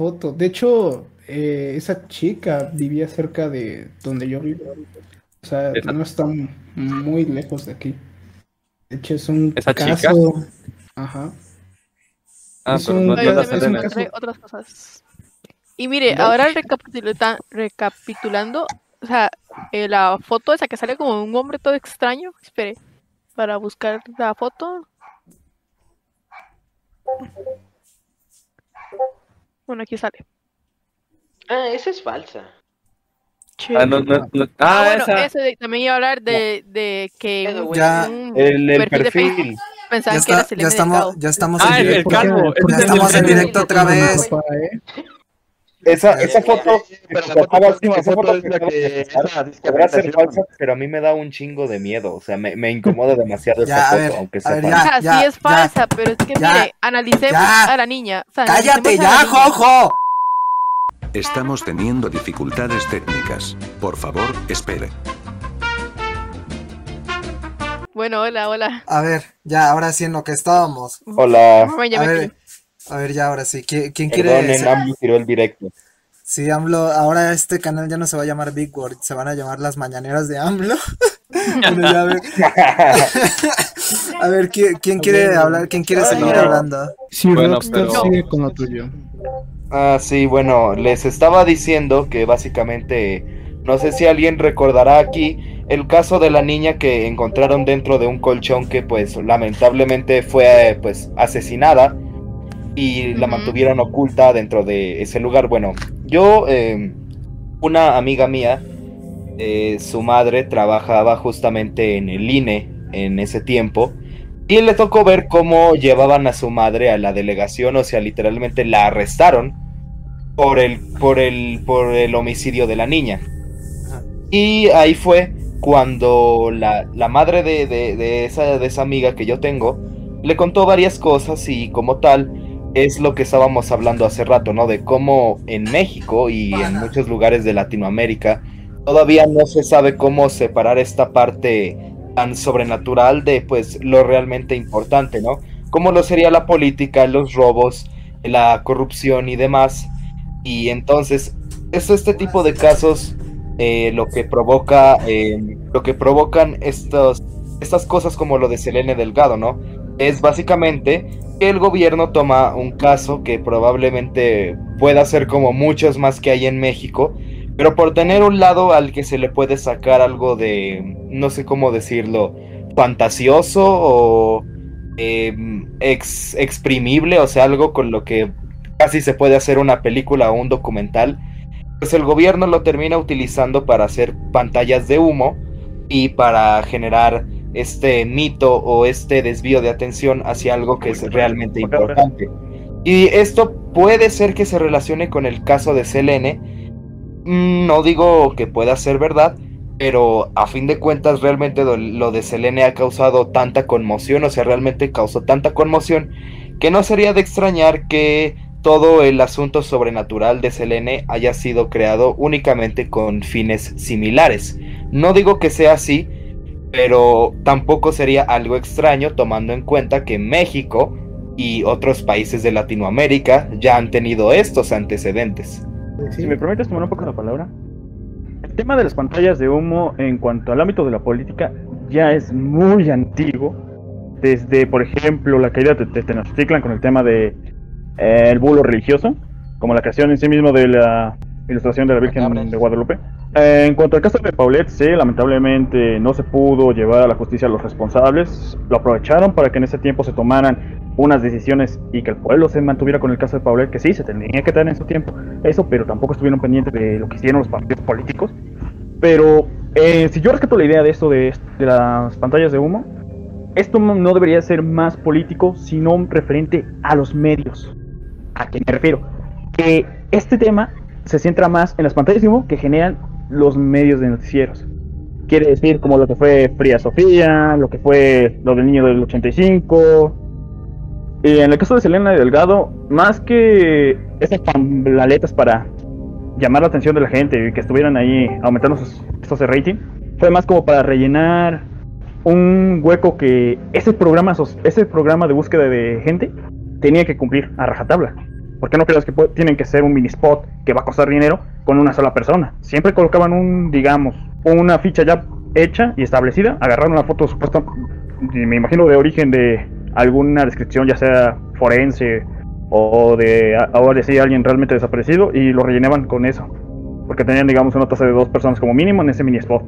foto. De hecho, eh, esa chica vivía cerca de donde yo vivo. O sea, no está muy lejos de aquí. De hecho, es un ¿Esa caso. chica? Ajá. Ah, Es pero un- no, Yo no también la es un Selena. caso- Trae otras cosas. Y mire, ahora recapitula- recapitulando, o sea, eh, la foto esa que sale como un hombre todo extraño. Espere, para buscar la foto. Bueno, aquí sale. Ah, esa es falsa. Ah, no, no, no. Ah, Ah, bueno, esa. eso de- también iba a hablar de, de que Ya, un El, el perfil perfil. Ya, pensaban que era está, ya estamos, ya estamos Ah, en el directo. calvo. ¿Por ese Ya es el estamos en directo otra vez. Esa, esa foto, Pero la esa foto, última esa foto es que la que podrá ser falsa, pero a mí me da un chingo de miedo. O sea, me, me incomoda demasiado esa foto, ver, aunque sea ver, falsa. Ya, sí es ya. falsa, pero es que ya, mire, analicemos ya. a la niña. o sea, ¡Cállate ya. Jojo! Estamos teniendo dificultades técnicas. Por favor, espere. Bueno, hola, hola. A ver, ya, ahora sí en lo que estábamos. Hola. A me ver. A ver, ya, ahora sí. ¿Quién, quién quiere AMLO tiró el directo. Sí, AMLO, ahora este canal ya no se va a llamar Big Word, se van a llamar las mañaneras de AMLO. Bueno, ya a ver, a ver, ¿quién, quién quiere hablar? ¿Quién quiere seguir no. hablando? Sí, Bueno, Rockstar pero- sigue con lo tuyo. Ah, sí, bueno, les estaba diciendo que básicamente, no sé si alguien recordará aquí el caso de la niña que encontraron dentro de un colchón que pues lamentablemente fue pues asesinada y la mantuvieron oculta dentro de ese lugar. Bueno, yo, eh, una amiga mía, eh, su madre trabajaba justamente en el INE en ese tiempo. Y le tocó ver cómo llevaban a su madre a la delegación, o sea, literalmente la arrestaron por el, por el, por el homicidio de la niña. Y ahí fue cuando la, la madre de, de- de esa, de esa amiga que yo tengo le contó varias cosas y como tal es lo que estábamos hablando hace rato, ¿no? De cómo en México y en muchos lugares de Latinoamérica todavía no se sabe cómo separar esta parte tan sobrenatural de pues lo realmente importante, ¿no? Como lo sería la política, los robos, la corrupción y demás. Y entonces es este tipo de casos eh, lo que provoca, eh, lo que provocan estos, estas cosas como lo de Selene Delgado, ¿no? Es básicamente el gobierno toma un caso que probablemente pueda ser como muchos más que hay en México, pero por tener un lado al que se le puede sacar algo de, no sé cómo decirlo, fantasioso o ex- exprimible, o sea, algo con lo que casi se puede hacer una película o un documental, pues el gobierno lo termina utilizando para hacer pantallas de humo y para generar este mito o este desvío de atención hacia algo que es realmente importante. Y esto puede ser que se relacione con el caso de Selene. Mm, No digo que pueda ser verdad, pero a fin de cuentas realmente lo- lo de Selene ha causado tanta conmoción, o sea, realmente causó tanta conmoción que no sería de extrañar que todo el asunto sobrenatural de Selene haya sido creado únicamente con fines similares. No digo que sea así, pero tampoco sería algo extraño tomando en cuenta que México y otros países de Latinoamérica ya han tenido estos antecedentes. Si me permites tomar un poco la palabra. El tema de las pantallas de humo en cuanto al ámbito de la política ya es muy antiguo. Desde, por ejemplo, la caída de Tenochtitlan con el tema de eh, el bulo religioso, como la creación en sí mismo de la ilustración de la Virgen de Guadalupe. Eh, en cuanto al caso de Paulette, sí, lamentablemente no se pudo llevar a la justicia a los responsables. Lo aprovecharon para que en ese tiempo se tomaran unas decisiones y que el pueblo se mantuviera con el caso de Paulette, que sí, se tenía que dar en su tiempo eso, pero tampoco estuvieron pendientes de lo que hicieron los partidos políticos. Pero eh, si yo rescato la idea de esto de, de las pantallas de humo, esto no debería ser más político, sino referente a los medios. ¿A qué me refiero? Que este tema se centra más en las pantallas que generan los medios de noticieros. Quiere decir como lo que fue Fría Sofía, lo que fue lo del niño del 85. Y en el caso de Selena Delgado, más que esas pamblaletas para llamar la atención de la gente y que estuvieran ahí aumentando sus de rating, fue más como para rellenar un hueco que ese programa, ese programa de búsqueda de gente tenía que cumplir a rajatabla. ¿Por qué no crees que tienen que ser un mini spot que va a costar dinero con una sola persona? Siempre colocaban un, digamos, una ficha ya hecha y establecida, agarraron la foto supuesta, me imagino de origen de alguna descripción, ya sea forense o de ahora decir alguien realmente desaparecido, y lo rellenaban con eso. Porque tenían, digamos, una tasa de dos personas como mínimo en ese mini spot.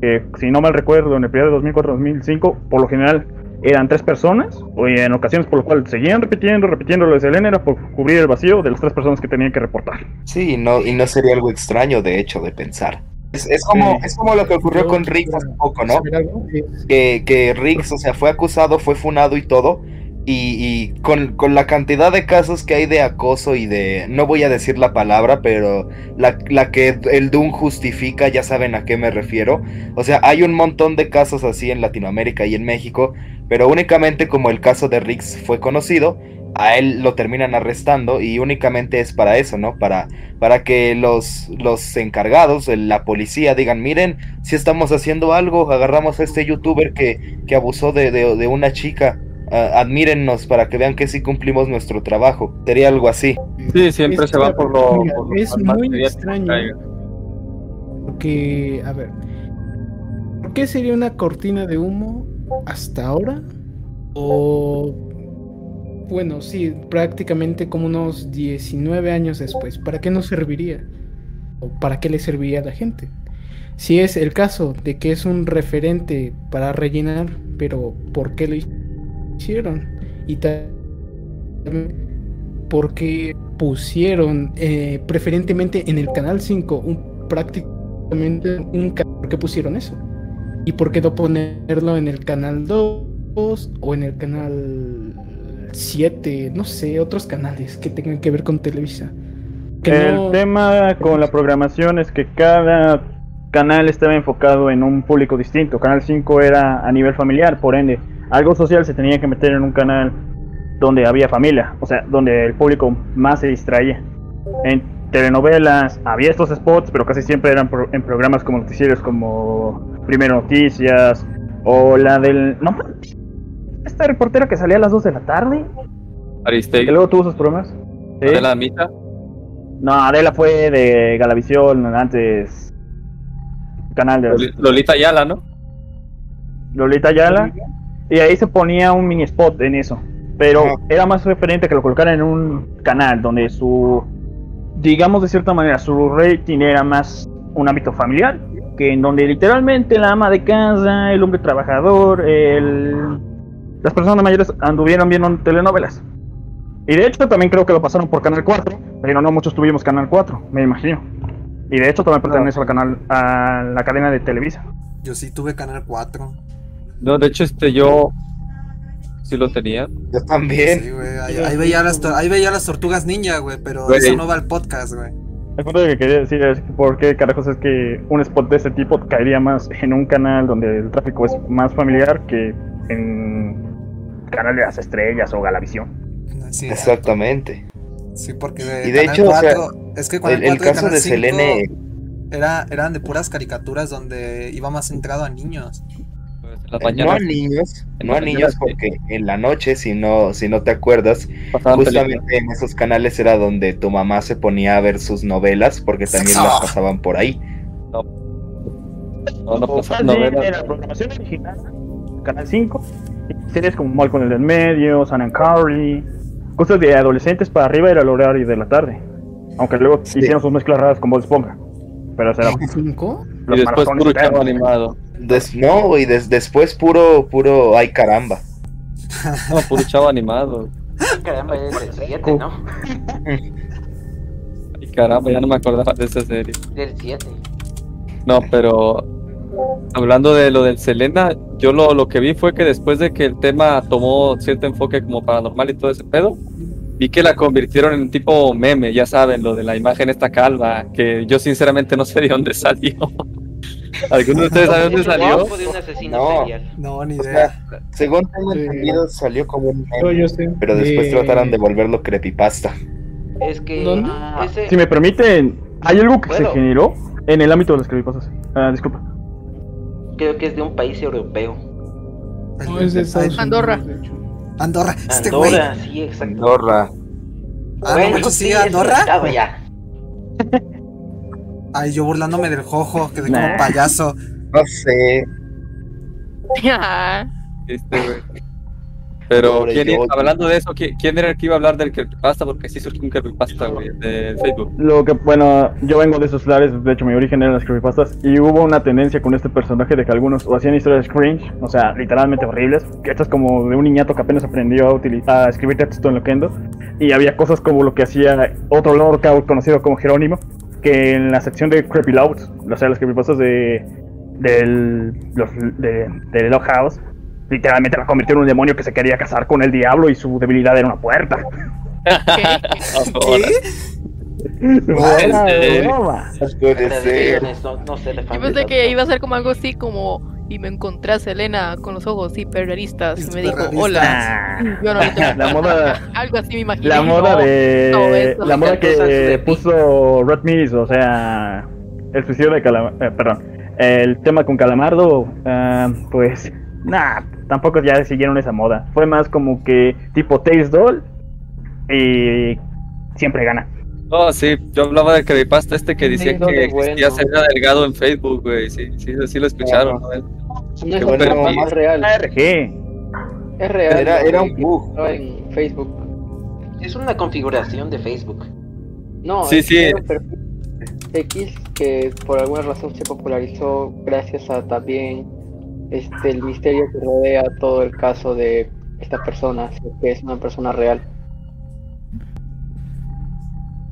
Que si no mal recuerdo, en el periodo de 2004-2005, por lo general eran tres personas, o en ocasiones por lo cual seguían repitiendo, repitiendo lo de Selena, era por cubrir el vacío de las tres personas que tenían que reportar. Sí, y no, y no sería algo extraño, de hecho, de pensar. Es, es como, es como lo que ocurrió con Riggs hace poco, ¿no? Que, que Riggs, o sea, fue acusado, fue funado y todo. Y, y con, con la cantidad de casos que hay de acoso y de, no voy a decir la palabra, pero la, la que el Doom justifica, ya saben a qué me refiero. O sea, hay un montón de casos así en Latinoamérica y en México, pero únicamente como el caso de Riggs fue conocido, a él lo terminan arrestando y únicamente es para eso, ¿no? Para, para que los, los encargados, la policía, digan, miren, si estamos haciendo algo, agarramos a este youtuber que, que abusó de, de- de una chica, admírennos para que vean que sí cumplimos nuestro trabajo. Sería algo así. Sí, siempre es- se va por lo. mira, por lo es muy extraño. Porque, a ver, ¿por qué sería una cortina de humo hasta ahora? O, bueno, sí, prácticamente como unos 19 años después. ¿Para qué nos serviría? ¿O para qué le serviría a la gente? Si es el caso de que es un referente para rellenar, pero ¿por qué lo hicieron? Y ta- también, ¿por qué pusieron eh, preferentemente en el canal 5 un, prácticamente un canal? ¿Por qué pusieron eso? ¿Y por qué no ponerlo en el canal 2 o en el canal 7? No sé, otros canales que tengan que ver con Televisa. Que el no- tema con la programación es que cada canal estaba enfocado en un público distinto. Canal 5 era a nivel familiar, por ende, algo social se tenía que meter en un canal donde había familia, o sea, donde el público más se distraía. En telenovelas había estos spots, pero casi siempre eran pro- en programas como noticieros como Primero Noticias o la del... No, esta reportera que salía a las 2 de la tarde, que Aristegui, luego tuvo sus problemas. Sí. de la mitad. No, Adela fue de Galavisión, antes canal de Loli- Lolita Ayala, ¿no? Lolita Ayala, y ahí se ponía un mini spot en eso. Pero Ajá. era más referente que lo colocaran en un canal donde su, digamos de cierta manera, su rating era más un ámbito familiar, que en donde literalmente la ama de casa, el hombre trabajador, el, las personas mayores anduvieron viendo telenovelas. Y de hecho también creo que lo pasaron por Canal 4, pero no muchos tuvimos Canal 4, me imagino. Y de hecho también pertenece al canal, a la cadena de Televisa. Yo sí tuve Canal 4. No, de hecho, este yo sí lo tenía. Yo también. Sí, güey. Ahí, ahí veía las, ahí veía las tortugas ninja, güey. Pero Güey. eso no va al podcast, güey. El punto que quería decir es por qué carajos es que un spot de ese tipo caería más en un canal donde el tráfico es más familiar que en canal de las estrellas o Galavisión. Sí, Exactamente. Sí, porque Y de hecho, o sea, 4 es que el caso de Selene, era, eran de puras caricaturas donde iba más centrado a niños. Las no a niños, no a niños porque en la noche, si no, si no te acuerdas, pasaban películas. justamente en esos canales era donde tu mamá se ponía a ver sus novelas porque también Sexo. las pasaban por ahí. No, no O pasaban novelas. en la programación original, Canal 5, series como Malcolm el del medio, San and Carly, cosas de adolescentes para arriba era el horario de la tarde. Aunque luego Sí. hicieron sus mezclas raras con Bob Esponja. Pero ¿Cinco? los Y después puro animado. Des- no, y des- después puro, puro, ay caramba. No, puro chavo animado. Caramba, es del 7, ¿no? Y caramba, ya no me acordaba de esa serie. Del 7. No, pero hablando de lo del Selena, yo lo, lo que vi fue que después de que el tema tomó cierto enfoque como paranormal y todo ese pedo, vi que la convirtieron en un tipo meme, ya saben, lo de la imagen esta calva, que yo sinceramente no sé de dónde salió. ¿Alguno de ustedes sabe dónde salió? No. No, ni O idea. sea, según tengo Sí. entendido, salió como un meme, pero después trataron de volverlo creepypasta. Es que ese Si me permiten, hay algo que se generó en el ámbito de las creepypastas. Ah, disculpa. creo que es de un país europeo. No, es de Estados Andorra. Andorra. Este güey. Andorra, sí, exacto. Andorra. Ah, no Bueno, manches, sí, sí, Andorra. ya. Ay, yo burlándome del jojo, quedé Nah. como payaso. No sé. Este, güey. Pero, Pobre ¿quién, iba- Yogi. hablando de eso, ¿quién, quién era el que iba a hablar del creepypasta? Porque sí surgió un creepypasta, güey, de Facebook. Lo que, bueno, yo vengo de esos lares, de hecho mi origen eran las creepypastas, y hubo una tendencia con este personaje de que algunos o hacían historias cringe, o sea, literalmente horribles, que esto es como de un niñato que apenas aprendió a, utilizar, a escribir texto en Loquendo, y había cosas como lo que hacía otro lord conocido como Jerónimo, que en la sección de Creepy Louds, o sea, las creepypastas de, del, los, de, de Log House, literalmente la convirtió en un demonio que se quería casar con el diablo y su debilidad era una puerta. ¿Qué? No, no sé, de Yo pensé que iba a ser como algo así como y me encontré a Selena con los ojos hiperrealistas y me dijo hola. Yo no La moda, algo así me imaginé. la moda no, de eso. la moda que puso Red Miss, o sea, el suicidio de Calamardo, perdón, el tema con Calamardo, ah, pues, nah, tampoco ya siguieron esa moda. Fue más como que tipo Taste Doll y siempre gana. Oh, sí, yo hablaba del creepypasta este que decía que ¿dónde existía bueno? Selena Delgado en Facebook, güey. Sí, sí, sí lo escucharon, ¿no? No Qué es bueno. una es real. ARG. Es real. Era- era un bug. en Facebook. Es una configuración de Facebook. No, Sí, es sí. X que por alguna razón se popularizó gracias a también este el misterio que rodea todo el caso de esta persona, que es una persona real.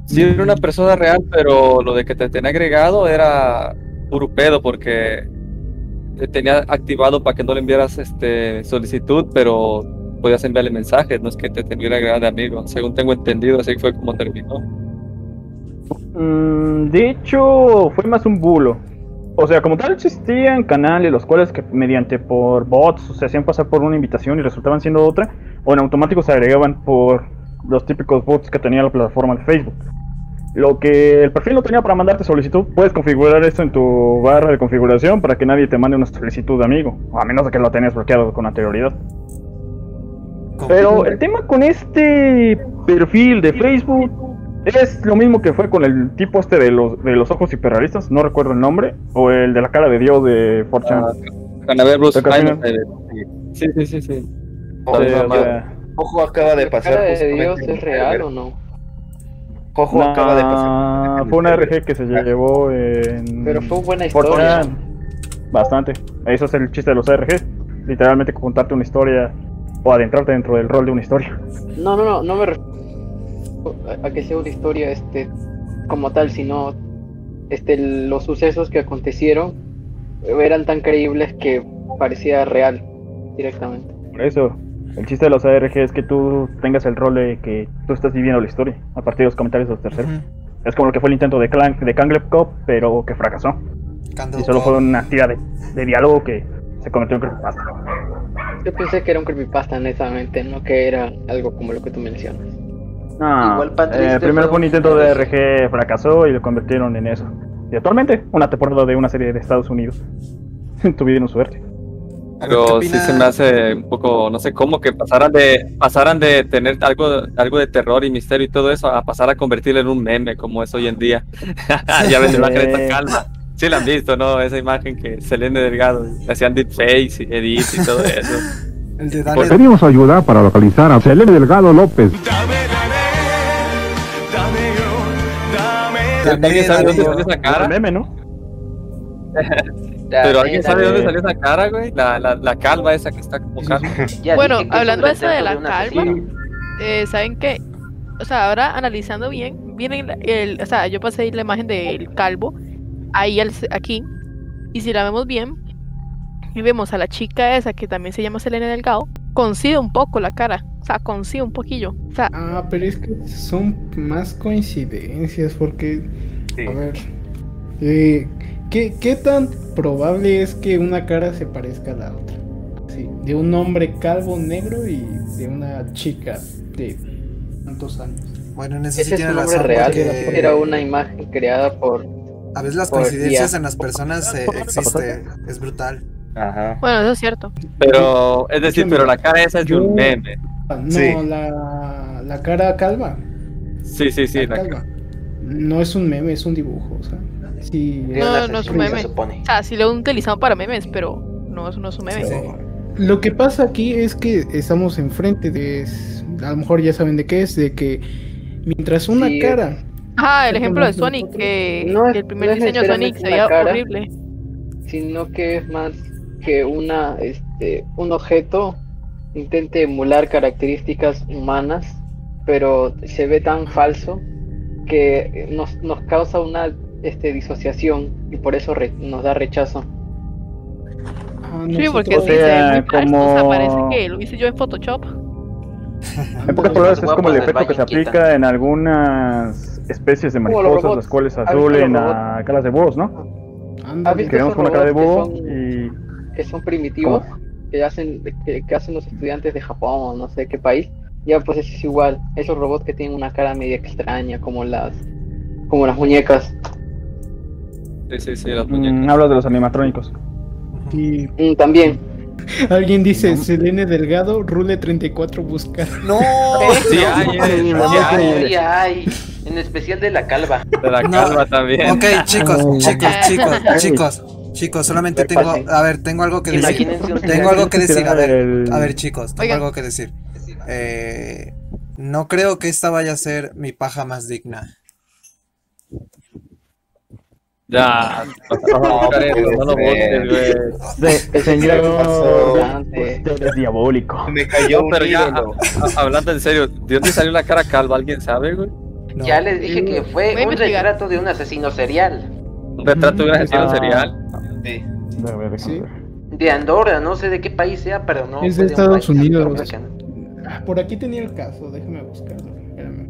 Sí, era una persona real, pero lo de que te tenía agregado era puro pedo porque te tenía activado para que no le enviaras este solicitud, pero podías enviarle mensajes, no es que te tenía agregado de amigo, según tengo entendido, así fue como terminó. Mm, de hecho, fue más un bulo. O sea, como tal existían canales los cuales que mediante por bots se hacían pasar por una invitación y resultaban siendo otra, o en automático se agregaban por los típicos bots que tenía la plataforma de Facebook. Lo que el perfil no tenía para mandarte solicitud, puedes configurar esto en tu barra de configuración para que nadie te mande una solicitud de amigo, a menos de que lo tengas bloqueado con anterioridad. Pero el tema con este perfil de Facebook es lo mismo que fue con el tipo este de los, de los ojos hiperrealistas, no recuerdo el nombre, o el de la cara de Dios de 4chan. Canabé Bruce Creo que al Hyman, eh, Sí, sí, sí, sí. Ojo, Sí, o mamá. sea, Ojo acaba de ¿La pasar. cara de Dios es real o no? Jojo acaba de pasar. fue una RG que se llevó en. Pero fue buena historia. 4chan. Bastante. Eso es el chiste de los RG. Literalmente contarte una historia o adentrarte dentro del rol de una historia. No, no, no, no me refiero a, a que sea una historia este como tal, sino este los sucesos que acontecieron eran tan creíbles que parecía real directamente. Por eso, el chiste de los ARG es que tú tengas el rol de que tú estás viviendo la historia a partir de los comentarios de los terceros. Ujú. Es como lo que fue el intento de, Clan, de Kangleb Cop, pero que fracasó. Candle Y solo fue una tira de, de diálogo que se convirtió en creepypasta. Yo pensé que era un creepypasta netamente, no que era algo como lo que tú mencionas. No, Igual eh, primero fue un intento de RG. RG, fracasó y lo convirtieron en eso. Y actualmente, una temporada de una serie de Estados Unidos. Tuvieron suerte. A ver, ¿qué Pero sí se me hace un poco, no sé cómo, que pasaran de pasaran de tener algo, algo de terror y misterio y todo eso a pasar a convertirlo en un meme como es hoy en día. ya ven la imagen de esta calma. Sí la han visto, ¿no? Esa imagen que Selene Delgado hacían deepfakes y edits y todo eso. Pedimos ayuda para localizar a Selene Delgado López. Dale, ¿Alguien sabe dale. dónde salió esa El cara? meme, ¿no? Pero ¿alguien sabe dónde salió esa cara, güey? La, la, la calva esa que está como calva. Bueno, hablando de eso de la asesino. Eh, ¿Saben qué? O sea, ahora analizando bien, viene el, el- o sea, yo pasé la imagen del calvo ahí al- aquí y si la vemos bien y vemos a la chica esa que también se llama Selena Delgado, coincide un poco la cara, o sea, coincide un poquillo, o sea, Ah, pero es que son más coincidencias porque, Sí. a ver, eh, ¿qué, qué tan probable es que una cara se parezca a la otra? Sí, de un hombre calvo negro y de una chica de tantos años. Bueno, en eso sí Ese es tiene un nombre razón. real, porque era una imagen creada por... A veces las coincidencias IA. en las personas eh, existe. Es brutal. Ajá. bueno, eso es cierto. Pero, es decir, pero la cara esa es de un meme. Ah, No, Sí. la, la cara calva. Sí, sí, sí. la la- calva. No es un meme, es un dibujo. O sea, sí, No, no es un meme. se. O sea, sí lo utilizado para memes, pero no, eso no es un meme. Sí. Lo que pasa aquí es que estamos enfrente de. A lo mejor ya saben de qué es, de que mientras una Sí. cara. Ajá, el ejemplo de Sonic, que, No es- que el primer no diseño de Sonic se veía cara. horrible. sino que es más que una este un objeto intente emular características humanas pero se ve tan falso que nos, nos causa una este disociación y por eso re- nos da rechazo. Ah, Sí, porque se ve sea, sea, como- parece que lo hice yo en Photoshop. En pocas palabras, es como el efecto que se aplica en algunas especies de mariposas, las cuales ¿Has visto azulen a caras de búhos, ¿no? Ándale. ¿Has visto Queremos esos con una cara de búho que son- y que son primitivos que hacen que, que hacen los estudiantes de Japón o no sé qué país ya pues eso es igual. Esos robots que tienen una cara media extraña como las como las muñecas Sí, sí, las mm, muñecas. hablas de los animatrónicos. Y Mm, también alguien dice: Selene Delgado, Rule 34, buscar. No, Sí, hay, sí, hay, Ay, ay, en especial de la calva. de la No. calva también. ok, chicos, chicos, chicos, chicos, chicos, solamente tengo, a ver, tengo algo que decir. Imagínense un Tengo algo que decir, a ver, a ver, chicos, tengo algo que decir. Eh, no creo que esta vaya a ser mi paja más digna. Ya, no, no, no lo votes, güey. de- señor, usted es diabólico. Me cayó No, un pero ya, ídolo. a- a- hablando en serio, ¿de dónde salió la cara calva? ¿Alguien sabe, güey? No. Ya les dije que Voy fue un retrato de un asesino serial. Un retrato de un asesino Ah. serial. Sí. De Andorra, no sé de qué país sea, pero no. Es de un Estados país Unidos. Ah, Por aquí tenía el caso, déjame buscarlo. Espérame.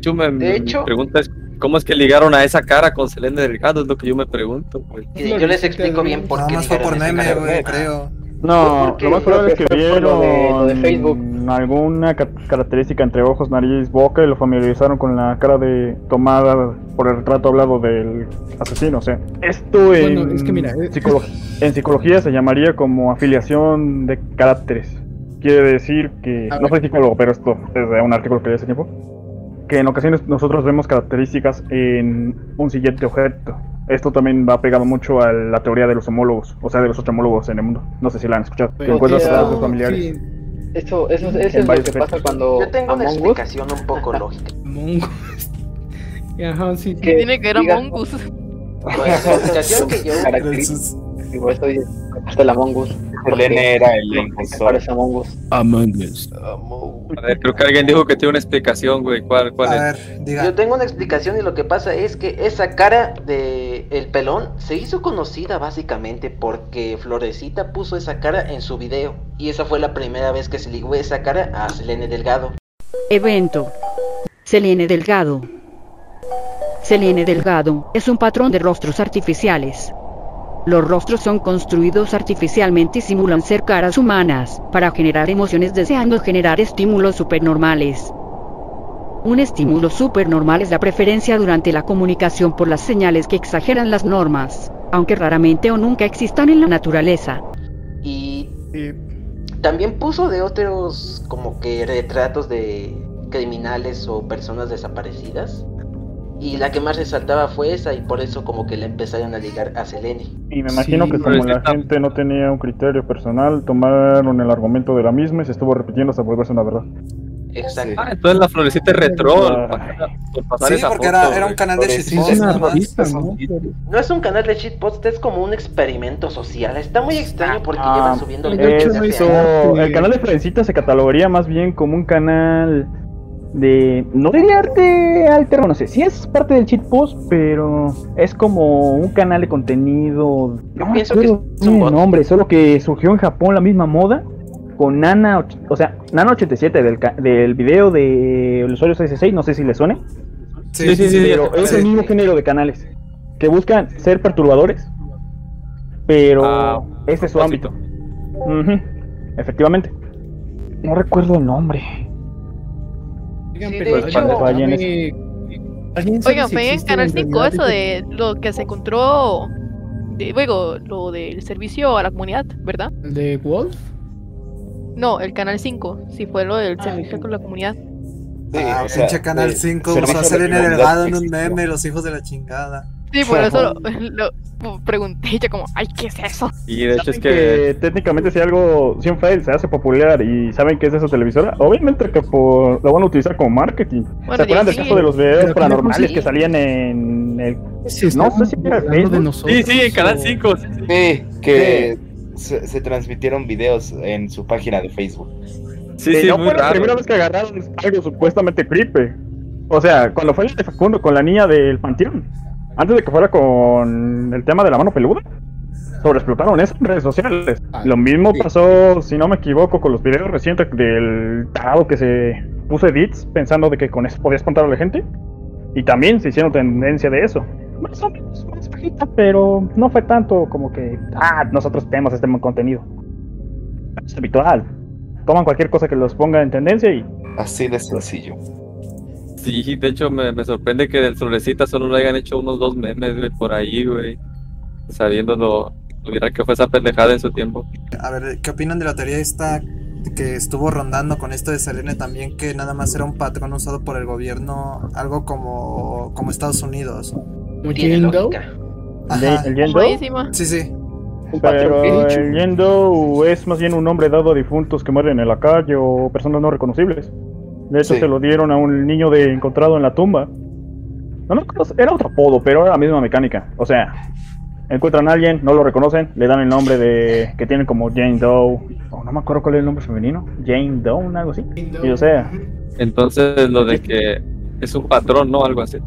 Yo me, De hecho- mi pregunta es, ¿cómo es que ligaron a esa cara con Selene Delgado? Es lo que yo me pregunto, yo les explico bien por Nada qué. más fue por meme, güey, creo. No, lo más probable es que lo de- vieron lo de Facebook. alguna ca- característica entre ojos, nariz, boca y lo familiarizaron con la cara de tomada por el retrato hablado del asesino. O sea, esto en, Bueno, es que mira, eh, psicolo- en psicología se llamaría como afiliación de caracteres. Quiere decir que, no soy psicólogo, pero esto es de un artículo que leí hace tiempo, que en ocasiones nosotros vemos características en un siguiente objeto. Esto también va pegado mucho a la teoría de los homólogos, o sea, de los ocho homólogos en el mundo. No sé si la han escuchado. Que encuentras rasgos familiares. Sí, eso eso, eso es lo que pasa efectos. cuando Yo tengo una Us explicación un poco lógica. Ajá, sí. ¿Qué tiene que ver Among Us? Bueno, la explicación que yo. por eso hasta el Among Us Selene era el parece Among Us Among Us. A ver, creo que alguien dijo que tiene una explicación, güey. ¿Cuál, cuál A es? ver, diga. Yo tengo una explicación y lo que pasa es que esa cara de el pelón se hizo conocida básicamente porque Florecita puso esa cara en su video y esa fue la primera vez que se ligó esa cara a Selene Delgado. Evento. Selene Delgado. Selene Delgado es un patrón de rostros artificiales. Los rostros son construidos artificialmente y simulan ser caras humanas, para generar emociones deseando generar estímulos supernormales. Un estímulo supernormal es la preferencia durante la comunicación por las señales que exageran las normas, aunque raramente o nunca existan en la naturaleza. Y también puso de otros como que retratos de criminales o personas desaparecidas. Y la que más resaltaba fue esa y por eso como que le empezaron a ligar a Selene. Y me imagino Sí, que como es la gente no tenía un criterio personal, tomaron el argumento de la misma y se estuvo repitiendo hasta volverse una verdad. Exacto. Ah, entonces la florecita es retro. Ah. Por pasar Sí, esa porque foto, era, era un canal de shitpost ¿no? No es un canal de shitpost, es como un experimento social. Está muy extraño porque Ah, llevan subiendo de videos el canal de Frencita se catalogaría más bien como un canal de no diría arte alterno, no sé, sí es parte del cheat post, pero es como un canal de contenido. Yo no pienso que es un bot. nombre, solo que surgió en Japón la misma moda con Nana, o sea, Nana 87 del, ca- del video de el usuario 66, no sé si le suene, Sí, sí, sí. pero es el mismo género de canales que buscan ser perturbadores, pero Ah, este es su ámbito. Efectivamente. No recuerdo el nombre. Oigan, Sí, pero de ¿alguien hecho- sabe- ¿alguien sabe Oigan, si fue en Canal en 5 realidad eso de lo que se encontró. De, luego, lo del servicio a la comunidad, ¿verdad? ¿De Wolf? No, el Canal 5, si fue lo del Ah, servicio sí. con la comunidad. ah, o sea, pinche Canal eh, 5 servicio usó a Selene Delgado en un meme, los hijos de la chingada. Sí, por eso lo, lo pregunté yo como, ay, ¿qué es eso? Y de hecho es ¿Saben que. que técnicamente si algo, si un fail se hace popular y saben que es de su televisora, obviamente que por, lo van a utilizar como marketing. Bueno, ¿Se acuerdan del sí. caso de los videos Pero ¿qué paranormales sí? que salían en el... Sí, No sé si era de nosotros. Sí, sí, en Canal o- 5. Sí, que se, se transmitieron videos en su página de Facebook. Sí, sí, no fue la primera vez que agarraron algo supuestamente creepy. O sea, cuando fue el de Facundo con la niña del panteón, antes de que fuera con el tema de la mano peluda, sobreexplotaron eso en redes sociales. Ah, Lo mismo sí. pasó, si no me equivoco, con los videos recientes del tarado que se puso edits pensando de que con eso podía espantar a la gente. Y también se hicieron tendencia de eso. Más o menos más bajita, pero no fue tanto como que, ah, nosotros tenemos este contenido. Es habitual. Toman cualquier cosa que los ponga en tendencia y Así de sencillo. Sí, de hecho me, me sorprende que del Florecita solo le hayan hecho unos dos memes, güey, por ahí, güey. Sabiendo lo, lo viral que fue esa pendejada en su tiempo. A ver, ¿qué opinan de la teoría esta que estuvo rondando con esto de Selene también, que nada más era un patrón usado por el gobierno, algo como, como Estados Unidos? Lógica. Ajá. el Yendo. Sí, sí. Un patrón pero el Yendo es más bien un nombre dado a difuntos que mueren en la calle o personas no reconocibles. De hecho, Sí. se lo dieron a un niño de encontrado en la tumba. No, no, era otro apodo, pero era la misma mecánica. O sea, encuentran a alguien, no lo reconocen, le dan el nombre de que tienen como Jane Doe. O no me acuerdo cuál es el nombre femenino. Jane Doe, algo así. Y o sea, Entonces lo de que es un patrón, ¿no? Algo así.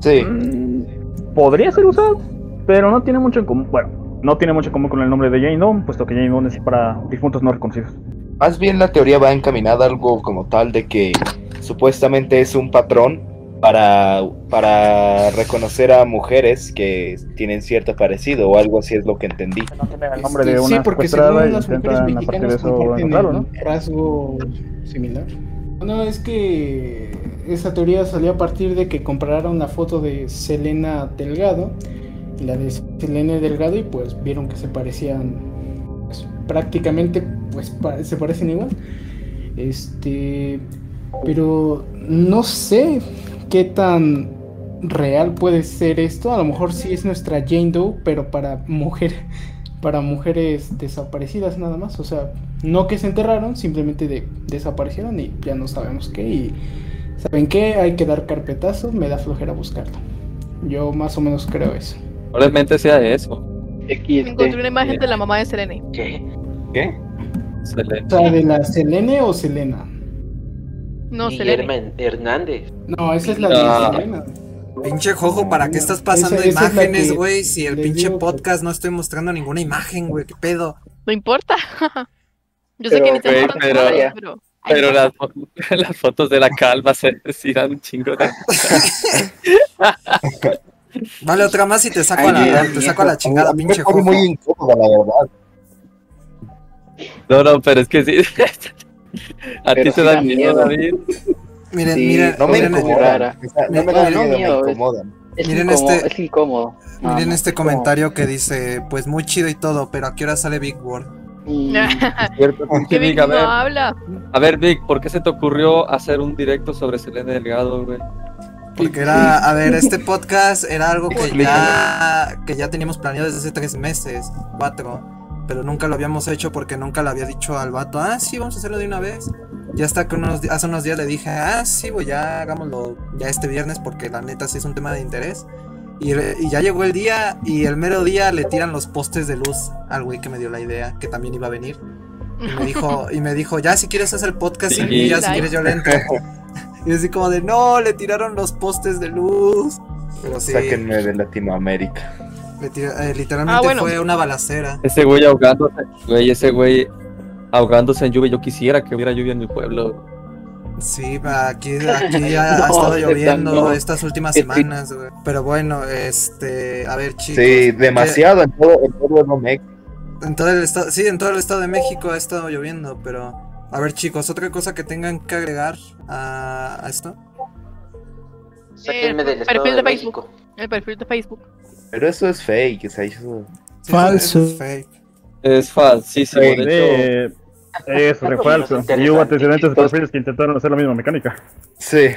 Sí, mm, podría ser usado, pero no tiene mucho en común. Bueno, no tiene mucho en común con el nombre de Jane Doe, puesto que Jane Doe es para difuntos no reconocidos. Más bien la teoría va encaminada a algo como tal de que supuestamente es un patrón para, para reconocer a mujeres que tienen cierto parecido o algo así es lo que entendí. No tiene el nombre de una sí, porque según las mujeres mexicanas comparten ¿no? un rasgo similar. No, es que esa teoría salió a partir de que compararon la foto de Selena Delgado y la de Selena Delgado y pues vieron que se parecían prácticamente pues se parecen igual. Este, pero no sé qué tan real puede ser esto. A lo mejor sí es nuestra Jane Doe, pero para mujer, para mujeres desaparecidas nada más. O sea, no que se enterraron, simplemente de- desaparecieron y ya no sabemos qué. Y saben qué, hay que dar carpetazo. Me da flojera buscarlo. Yo más o menos creo eso. Probablemente sea eso. Encontré una imagen de la mamá de Selene. ¿Qué? ¿Qué? Excelente. O sea, de la Selene o Selena. No, Selene. Hernández. No, esa es la No. de Selena. Pinche Jojo, ¿para qué estás pasando Esa- esa imágenes, güey? Si el pinche que- podcast no estoy mostrando ninguna imagen, güey, ¿qué pedo? No importa. Yo sé que ni te güey, importan pero- pero. Pero las, fo- las fotos de la calva se sí dan un chingo de... Vale, otra más y te saco, Ay, a, la, te saco a la chingada, A mí me pinche Jojo. muy incómoda, la verdad. No, no, pero es que sí. A Pero ti te da miedo, miedo. David. Miren, Sí, miren, No me miren, sea, no me No, da no, miedo, miedo, me es- incomodan. Es, Miren incómodo, este- es incómodo. Nada miren este es como- comentario que dice, pues muy chido y todo, pero ¿a qué hora sale Big World? Cierto, Vic, a no ver, habla. a ver, Vic, ¿por qué se te ocurrió hacer un directo sobre Selene Delgado, güey? Porque era, a ver, este podcast era algo que ya, que ya teníamos planeado desde hace tres meses, cuatro, pero nunca lo habíamos hecho porque nunca le había dicho al vato, ah, sí, vamos a hacerlo de una vez. Ya hasta que unos, hace unos días le dije, ah, sí, güey, ya hagámoslo ya este viernes porque la neta sí es un tema de interés. Y, re- y ya llegó el día y el mero día le tiran los postes de luz al güey que me dio la idea, que también iba a venir. Y me dijo, y me dijo, ya si quieres hacer el podcast sin mí, ya si quieres yo le entro. Y así como de, no, le tiraron los postes de luz. Pero sí, Sáquenme de Latinoamérica. le tira- eh, literalmente Ah, bueno. fue una balacera. Ese güey ahogándose, güey, ese güey ahogándose en lluvia. Yo quisiera que hubiera lluvia en mi pueblo. Sí, aquí, aquí ha, ha No, estado lloviendo estas últimas Es que- semanas, güey. Pero bueno, este, a ver, chicos. Sí, demasiado en todo, en todo el México. que En todo el estado, sí, en todo el estado de México ha estado lloviendo, pero a ver, chicos, otra cosa que tengan que agregar a, a esto. Sáquenme El del perfil de de Facebook. México. El perfil de Facebook. Pero eso es fake, o sea, eso... Sí, Falso. eso es fake. Es falsísimo, Sí, de hecho. Eh, re Algo falso. Y hubo antecedentes de perfiles que intentaron hacer la misma mecánica. Sí.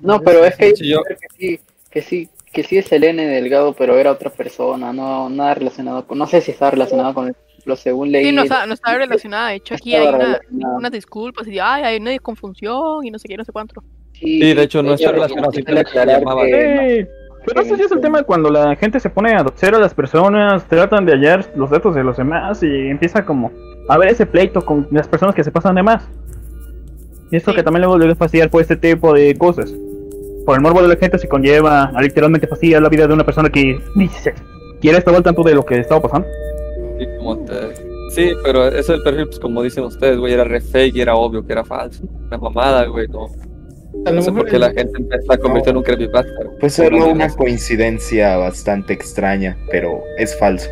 No, pero es que yo- creo que sí, que sí, que sí es Selene Delgado, pero era otra persona, no nada relacionado con, no sé si está relacionado con lo según leí. Sí, no está, no está relacionada. De hecho, aquí hay estaba una, unas disculpas y ay, hay una confusión y no sé qué, no sé cuánto. Sí, de hecho, no está relacionado, Sí, pero ese sí es el tema cuando la gente se pone a doxer a las personas, tratan de hallar los datos de los demás y empieza como a ver ese pleito con las personas que se pasan de más. Y esto Sí. que también luego debe fastidiar por este tipo de cosas. Por el morbo de la gente se conlleva a literalmente fastidiar la vida de una persona que dice quiere estar al tanto de lo que estaba pasando. Sí, como te- sí, pero ese el perfil, pues como dicen ustedes, güey, era re fake y era obvio que era falso. Una mamada, güey, no. No sé por qué la gente empieza a convertir en un creepypasta. Pues era una coincidencia bastante extraña, pero es falso.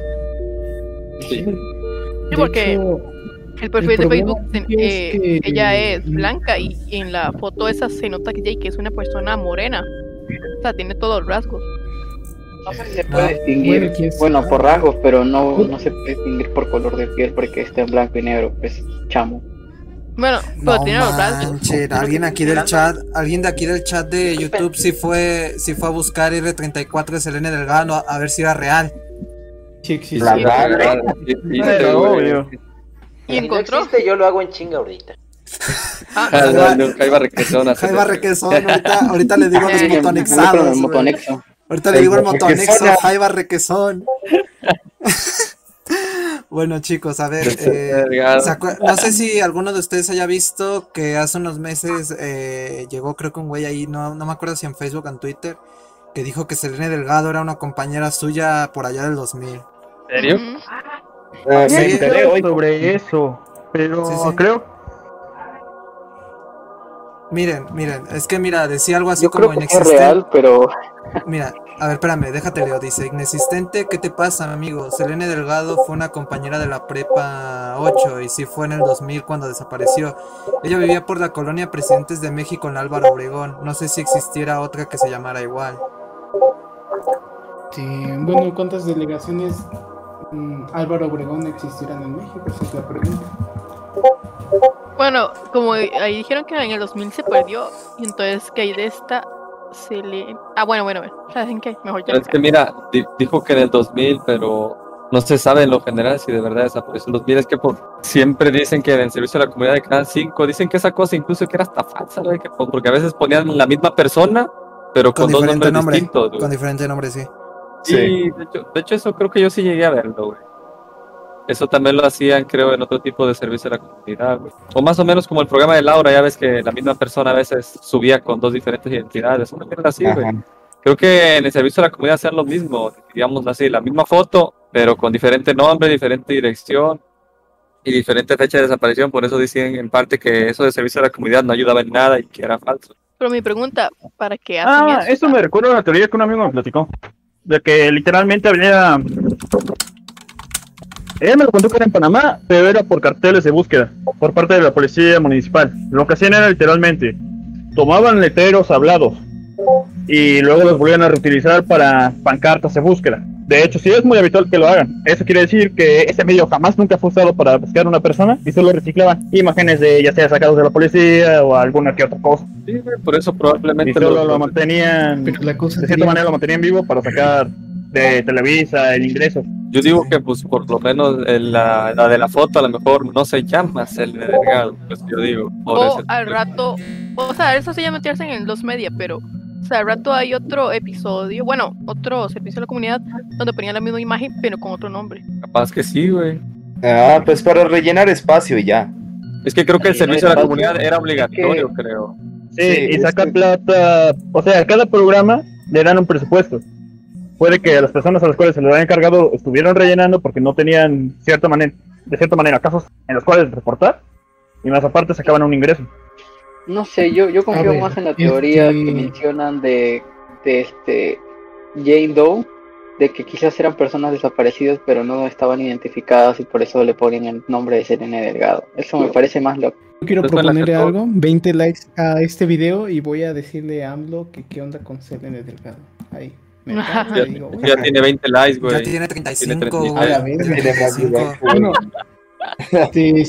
Sí. Sí, porque hecho, el perfil de Facebook, es eh, que- ella es blanca y en la foto esa se nota que Jake es una persona morena. O sea, tiene todos los rasgos. No sé si se No, puede distinguir, bueno, por rasgos, pero no, no se puede distinguir por color de piel porque está en blanco y negro, pues chamo. Bueno, pero No tiene los alguien aquí del chat, alguien de aquí del chat de YouTube sí fue, sí fue a buscar R34 de Selene Delgado a, a ver si era real. sí existe. La verdad. Y Si no encontró. existe, yo lo hago en chinga ahorita. Ah, Ah, no, no, Jaiba Requesón, Jaiba ahorita, ahorita le digo a los motonexados. Ahorita le digo al El motonexo. Jaiba Requesón. Bueno chicos, a ver, eh, Delgado. ¿se acuer- no sé si alguno de ustedes haya visto que hace unos meses eh, llegó creo que un güey ahí, no, no me acuerdo si en Facebook o en Twitter, que dijo que Selene Delgado era una compañera suya por allá del 2000. ¿En serio? Ah, Sí, me enteré hoy. sobre eso, pero Sí, sí. creo Miren, miren, es que mira, decía algo así Yo como creo que es inexistente. real, pero Mira, a ver, espérame, déjate leo. Dice, inexistente, ¿qué te pasa, amigo? Selene Delgado fue una compañera de la prepa 8 y sí fue en el 2000 cuando desapareció. Ella vivía por la colonia Presidentes de México en Álvaro Obregón. No sé si existiera otra que se llamara igual. Sí, bueno, ¿cuántas delegaciones mm, Álvaro Obregón existirán en México? Esa es la pregunta. Bueno, como ahí dijeron que en el 2000 se perdió, y entonces que hay de esta se le... Ah, bueno, bueno, bueno. ¿Saben qué? Mejor ya. Es que mira, di- dijo que en el 2000, pero no se sabe en lo general si de verdad desapareció en el 2000. Es que por, siempre dicen que en el servicio de la comunidad de Canal 5, dicen que esa cosa incluso que era hasta falsa, que- porque a veces ponían la misma persona, pero con, Con dos nombres nombre. distintos. güey. Con diferente nombre, sí. Sí, de hecho, de hecho eso creo que yo sí llegué a verlo, güey. Eso también lo hacían, creo, en otro tipo de servicio de la comunidad, güey. O más o menos como el programa de Laura, ya ves que la misma persona a veces subía con dos diferentes identidades. Una mierda así, güey. Creo que en el servicio de la comunidad hacían lo mismo, digamos así, la misma foto, pero con diferente nombre, diferente dirección y diferente fecha de desaparición. Por eso dicen en parte que eso de servicio de la comunidad no ayudaba en nada y que era falso. Pero mi pregunta, ¿para qué hacen Ah, eso? eso me recuerda a una teoría que un amigo me platicó. De que literalmente había. Ella me lo contó que era en Panamá, pero era por carteles de búsqueda, por parte de la policía municipal. Lo que hacían era literalmente: tomaban letreros hablados y luego los volvían a reutilizar para pancartas de búsqueda. De hecho, sí es muy habitual que lo hagan. Eso quiere decir que ese medio jamás nunca fue usado para buscar a una persona y solo reciclaban imágenes de ya sea sacados de la policía o alguna que otra cosa. Sí, por eso Y probablemente solo lo mantenían Pero la cosa de cierta sería- manera lo mantenían vivo para sacar de Televisa el ingreso. Yo digo que pues por lo menos en la, la de la foto a lo mejor no se llama Selene Delgado, pues yo digo. O al rato, o sea, eso se llama meterse en los media, pero o sea, al rato hay otro episodio, bueno, otro servicio de la comunidad donde ponían la misma imagen, pero con otro nombre. Capaz que sí, güey. Ah, pues para rellenar espacio y ya. Es que creo que el Sí, servicio de la espacio. comunidad era obligatorio, creo. Sí, Sí, y que- plata, o sea, a cada programa le dan un presupuesto. Puede que las personas a las cuales se le han encargado estuvieron rellenando porque no tenían cierta manera, de cierta manera casos en los cuales reportar y más aparte sacaban un ingreso. no sé, yo, yo confío ver, más en la teoría este- que mencionan de, de este Jane Doe, de que quizás eran personas desaparecidas pero no estaban identificadas y por eso le ponen el nombre de Selene Delgado. Eso me parece más loco. Yo quiero Entonces, bueno, proponerle algo, 20 likes a este video y voy a decirle a AMLO que qué onda con Selene Delgado. Ahí. Ya, y digo, ya tiene 20 likes, güey. Ya tiene 35, Tiene güey. 35. Tiene más 35. igual, güey. Bueno, este,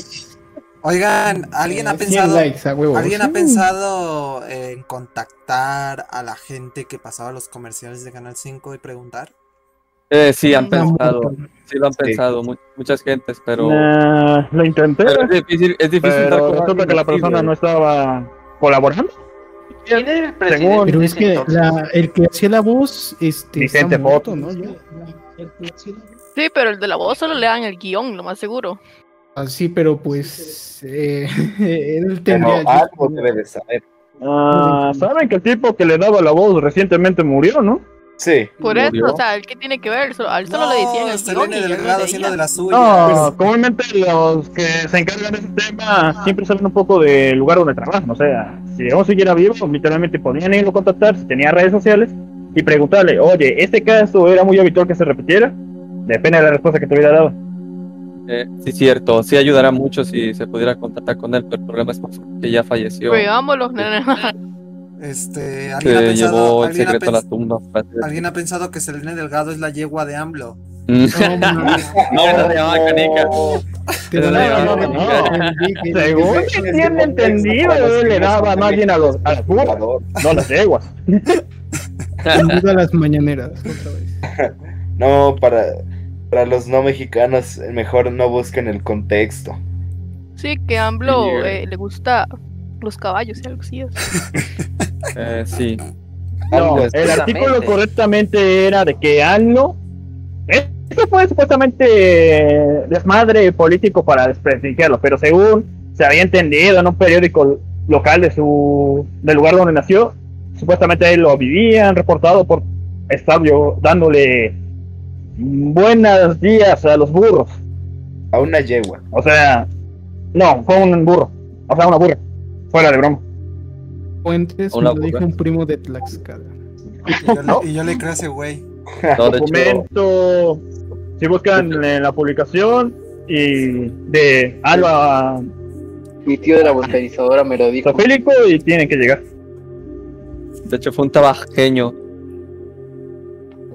Oigan, ¿alguien ha Eh, 100 pensado likes. ¿Alguien ha pensado en contactar a la gente que pasaba los comerciales de Canal 5 y preguntar? Eh, sí, han pensado. Sí, lo han Sí. pensado mu- muchas gentes, pero, Nah, lo intenté, pero es difícil, es difícil pero resulta que la persona no estaba colaborando. ¿Quién era el presidente? Pero es que la- el que hacía la voz este, Vicente está muerto. ¿no? Ya. Sí, pero el de la voz solo le dan el guion, lo más seguro. Ah, sí, pero pues eh, él Pero tendría... algo debe de saber. Ah, Saben que el tipo que le daba la voz recientemente murió, ¿no? Sí. Por eso, Murió. o sea, que tiene que ver, a él solo le decían Selene Delgado haciendo de la suya. No, comúnmente los que se encargan de ese tema siempre saben un poco del lugar donde trabajan. O sea, si aún siguiera vivo, literalmente podían irlo a contactar si tenía redes sociales y preguntarle, oye, ¿este caso era muy habitual que se repitiera? Depende de la respuesta que te hubiera dado. Eh, sí, cierto. Sí ayudará mucho si se pudiera contactar con él, pero el problema es que ya falleció. Veámoslos, nene. Este, ¿alguien ha Se pensado, llevó el alguien ha secreto a la tumba. alguien ha pensado que Selene Delgado es la yegua de AMLO? Mm. No, no, se llamaba Canica. a-. Según tienen entendido, él le daba más bien a los a no a las yeguas. Sin duda las mañaneras, otra vez. No, para, para los no mexicanos, mejor no busquen el contexto. Sí, que a AMLO eh, le gusta los caballos y algo así. Eh, sí. No, el artículo correctamente era de que AMLO. Esto fue supuestamente desmadre político para desprestigiarlo, pero según se había entendido en un periódico local de su del lugar donde nació, supuestamente ahí lo vivían reportado por estar yo dándole buenos días a los burros. A una yegua. O sea, no, fue un burro, o sea, una burra, fuera de broma. Fuentes, me lo dijo un primo de Tlaxcala. Y yo le, y yo le creo a ese güey. No, de hecho, documento. Si buscan en la publicación y de Alba Mi tío de la botanizadora me lo dijo. Sofílico y tienen que llegar. de hecho fue un tabajeño.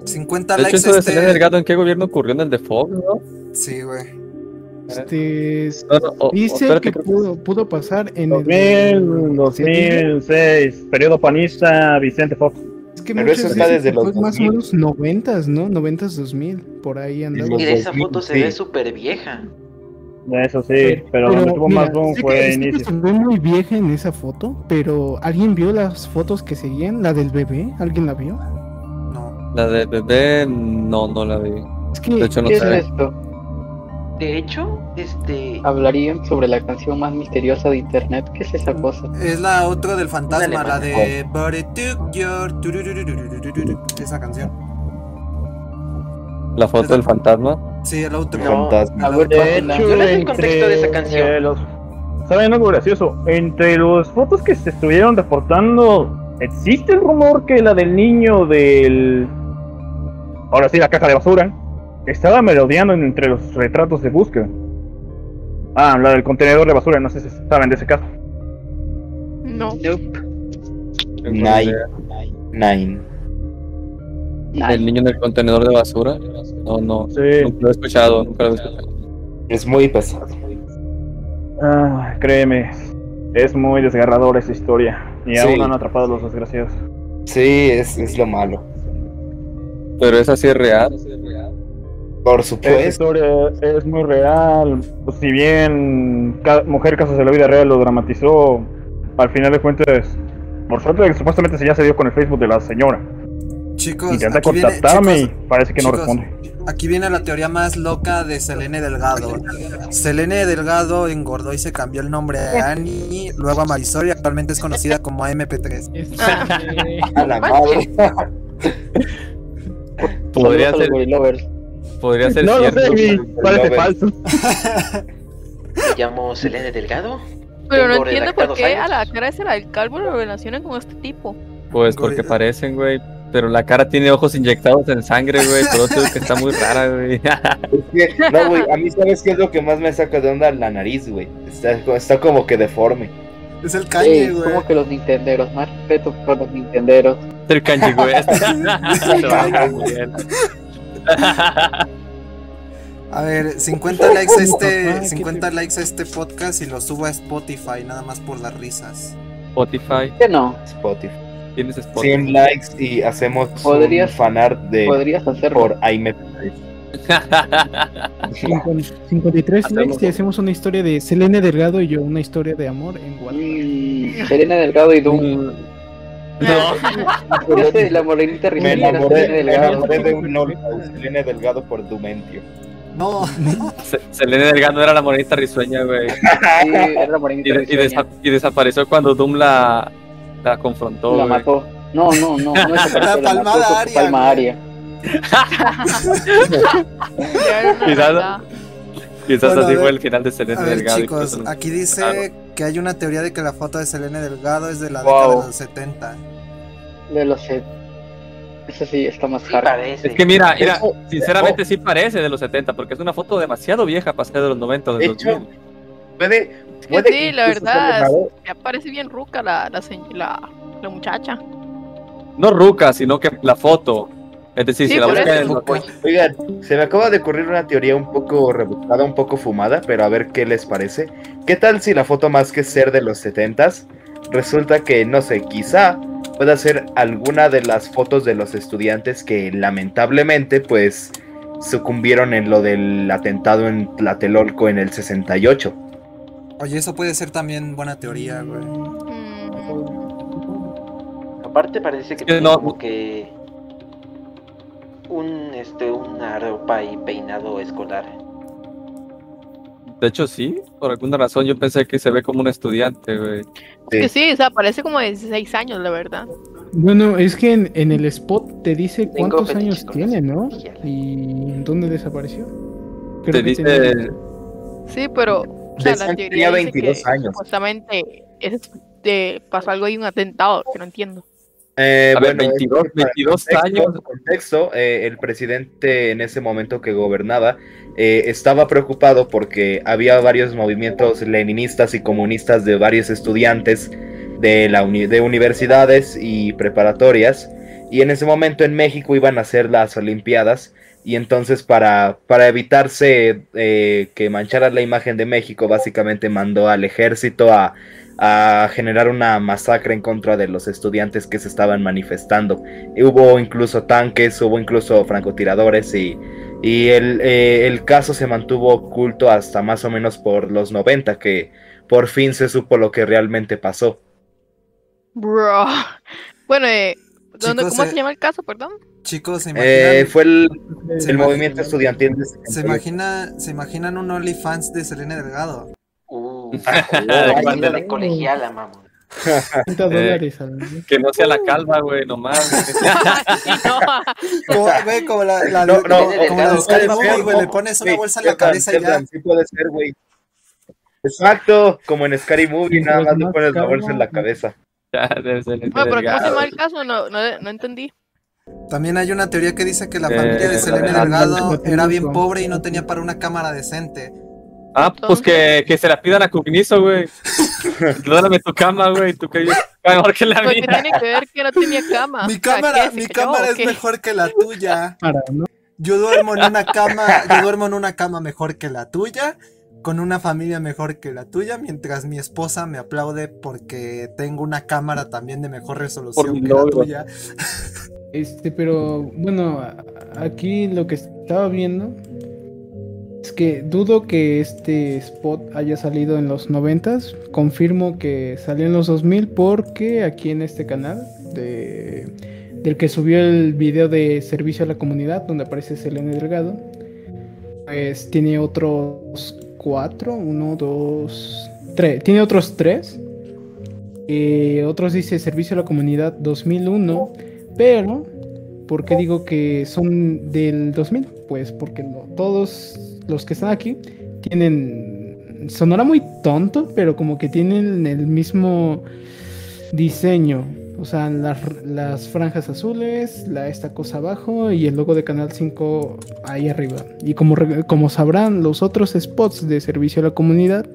50 De hecho, likes eso de este... Selena Delgado, ¿en qué gobierno ocurrió? ¿En el de Fox, no? Sí, güey. Este, No, dice espérate, que pudo, pudo pasar en 2000, 2006, periodo panista, Vicente Fox. Es que Pero eso está desde que los fue más o 2000. menos noventas, ¿no? Noventas, dos mil, por ahí andaba. Mira, esa 2000, foto se sí. ve súper vieja. Eso sí, pero donde tuvo mira, más boom fue que inicio. se ve muy vieja en esa foto, pero ¿alguien vio las fotos que seguían? ¿La del bebé? ¿Alguien la vio? No. La de bebé, no, no la vi. Es que De hecho, no ¿Qué es esto? De hecho, este. Hablarían sobre la canción más misteriosa de internet. ¿Qué es esa cosa? Es la otra del fantasma, la mano. de But it took your Esa canción. La foto del fantasma. Sí, el otro. No, Fantasma. De hecho, el contexto de esa canción. ¿Saben algo gracioso? Entre los fotos que se estuvieron reportando, existe el rumor que la del niño del. Ahora sí, la caja de basura. Estaba merodeando entre los retratos de búsqueda. Ah, la del contenedor de basura, no sé si saben de ese caso. No. Nope. Nine. Nine. El niño en el contenedor de basura. No, no. Sí. Nunca lo he escuchado, nunca lo he escuchado. Es muy pesado. Ah, créeme, es muy desgarradora esa historia. Y Sí. aún han atrapado a los desgraciados. Sí, es, es lo malo. Pero esa sí es real. Por supuesto. historia es muy real. Si bien ca- Mujer Casos de la Vida Real lo dramatizó, al final de cuentas, por suerte, supuestamente ya se dio con el Facebook de la señora. Chicos, Intenta aquí viene, contactarme chicos, y parece que no responde. Aquí viene la teoría más loca de Selene Delgado. Selene Delgado engordó y se cambió el nombre a Annie, luego a Marisol y actualmente es conocida como AMP3. Este, A la madre. Podría ser. Podría ser No, no cierto. sé, mi- parece falso. Me llamo Selene Delgado. Pero no entiendo por qué a la cara esa la del calvo lo relacionan con este tipo. Pues porque parecen, güey. Pero la cara tiene ojos inyectados en sangre, güey. Todo eso que está muy rara, güey. Es que, no, güey, a mí sabes qué es lo que más me saca de onda la nariz, güey. Está, está como que deforme. Es el cañe, güey. como que los nintenderos, más respeto por los nintenderos. El kanji, güey. A ver, 50 likes a este, ¿qué 50 te- likes a este podcast y lo subo a Spotify, nada más por las risas. Spotify. ¿Qué no? Spotify. Tienes Spotify. 100 likes y hacemos Podrías- un fanart de Podrías hacerlo. por Aime. 50 53 Hacemos- likes y hacemos una historia de Selene Delgado y yo, una historia de amor en Wattpad. Mm, Serena Delgado y Doom. Yo sé, la morenita Me risueña era enamoré, me enamoré de un Selene Delgado por Dumentio. No, Se- Selene Delgado era la monedita risueña, güey. Sí, era la morenita y risueña. desa- y desapareció cuando Doom la, la confrontó. La mató. No, no, no, no es La palmada aria, Palma aria. Quizás-. Quizás Bueno, así fue el final de Selene ver Delgado. chicos, aquí dice Claro. Que hay una teoría de que la foto de Selene Delgado es de la Wow. década de los 70. De los set. Eso sí, está más Sí. Es que mira, mira, Eso- sinceramente oh. sí parece de los 70, porque es una foto demasiado vieja para ser de los 90 o de De los hecho, 2000. puede, Sí, puede sí, la verdad. Ya parece bien ruca la, la, la, la muchacha. No ruca, sino que la foto. Es decir, Sí, si la buscan en Oigan, se me acaba de ocurrir una teoría un poco rebuscada, un poco fumada, pero a ver qué les parece. ¿Qué tal si la foto más que ser de los 70s resulta que, no sé, quizá pueda ser alguna de las fotos de los estudiantes que lamentablemente pues sucumbieron en lo del atentado en Tlatelolco en el 68? Oye, eso puede ser también buena teoría, güey. Mm, Aparte parece que no- como que un este una ropa y peinado escolar. De hecho, sí, por alguna razón yo pensé que se ve como un estudiante, güey. Eh, Que sí, o sea, parece como de 16 años, la verdad. Bueno, es que en, en el spot te dice cuántos fetiche años tiene, ¿no? Y dónde desapareció. Te dice, tenía- Sí, pero o sea, la Decían que teoría tenía dice 22 que años. supuestamente es de, pasó algo ahí, un atentado, que no entiendo. Eh, A ver, bueno, 22 es que para 22 contexto- años. contexto, eh, el presidente en ese momento que gobernaba eh, estaba preocupado porque había varios movimientos leninistas y comunistas de varios estudiantes de, la uni- de universidades y preparatorias. Y en ese momento en México iban a ser las Olimpiadas. Y entonces para, para evitarse eh, que manchara la imagen de México, básicamente mandó al ejército a, a generar una masacre en contra de los estudiantes que se estaban manifestando. Y hubo incluso tanques, hubo incluso francotiradores y, y el, eh, el caso se mantuvo oculto hasta más o menos por los 90, que por fin se supo lo que realmente pasó. Bro. Bueno, eh, ¿dónde- Chicos, ¿cómo eh, se llama el caso, perdón? Chicos, ¿se imaginan, Eh, fue el, se el imagi- movimiento estudiantil de ¿se, 68. imagina, ¿Se imaginan un OnlyFans de Selene Delgado? Uh, de colegiala, mamón. 30 Eh, que no sea la calva, güey, nomás. No. Como, güey, como la, la, No, no, como, como la de o- Scary o- Movie, o- güey, le pones una Sí, bolsa en la cabeza y ya. cierran, Sí puede ser, güey. Exacto, como en Scary Movie, nada más le pones la bolsa en la cabeza. Ya, debe ser Bueno, pero ¿cómo se llama el caso? No, no, no entendí. También hay una teoría que dice que la Eh, familia de Selene ah, Delgado era bien pobre y no tenía para una cámara decente. Ah, pues que, que se la pidan a Cognizo, güey. Dóname tu cama, güey. Tú que mejor que la Pues, ¿Qué mía. tiene que ver que no tenía cama? Mi cámara, ¿qué? ¿Se mi cayó cámara es mejor que la tuya. Para, ¿no? Yo duermo en una cama, yo duermo en una cama mejor que la tuya, con una familia mejor que la tuya, mientras mi esposa me aplaude porque tengo una cámara también de mejor resolución que la tuya. Este, pero bueno, a- aquí lo que estaba viendo es que dudo que este spot haya salido en los 90s. Confirmo que salió en los 2000 porque aquí en este canal de, del que subió el video de servicio a la comunidad donde aparece Selene Delgado, pues tiene otros cuatro, uno, dos, tres, tiene otros tres. Eh, otros dice servicio a la comunidad 2001. Pero, ¿por qué digo que son del 2000? Pues porque no- todos los que están aquí tienen... Sonará muy tonto, pero como que tienen el mismo diseño. O sea, las, las franjas azules, la, esta cosa abajo y el logo de Canal 5 ahí arriba. Y como, como sabrán, los otros spots de servicio a la comunidad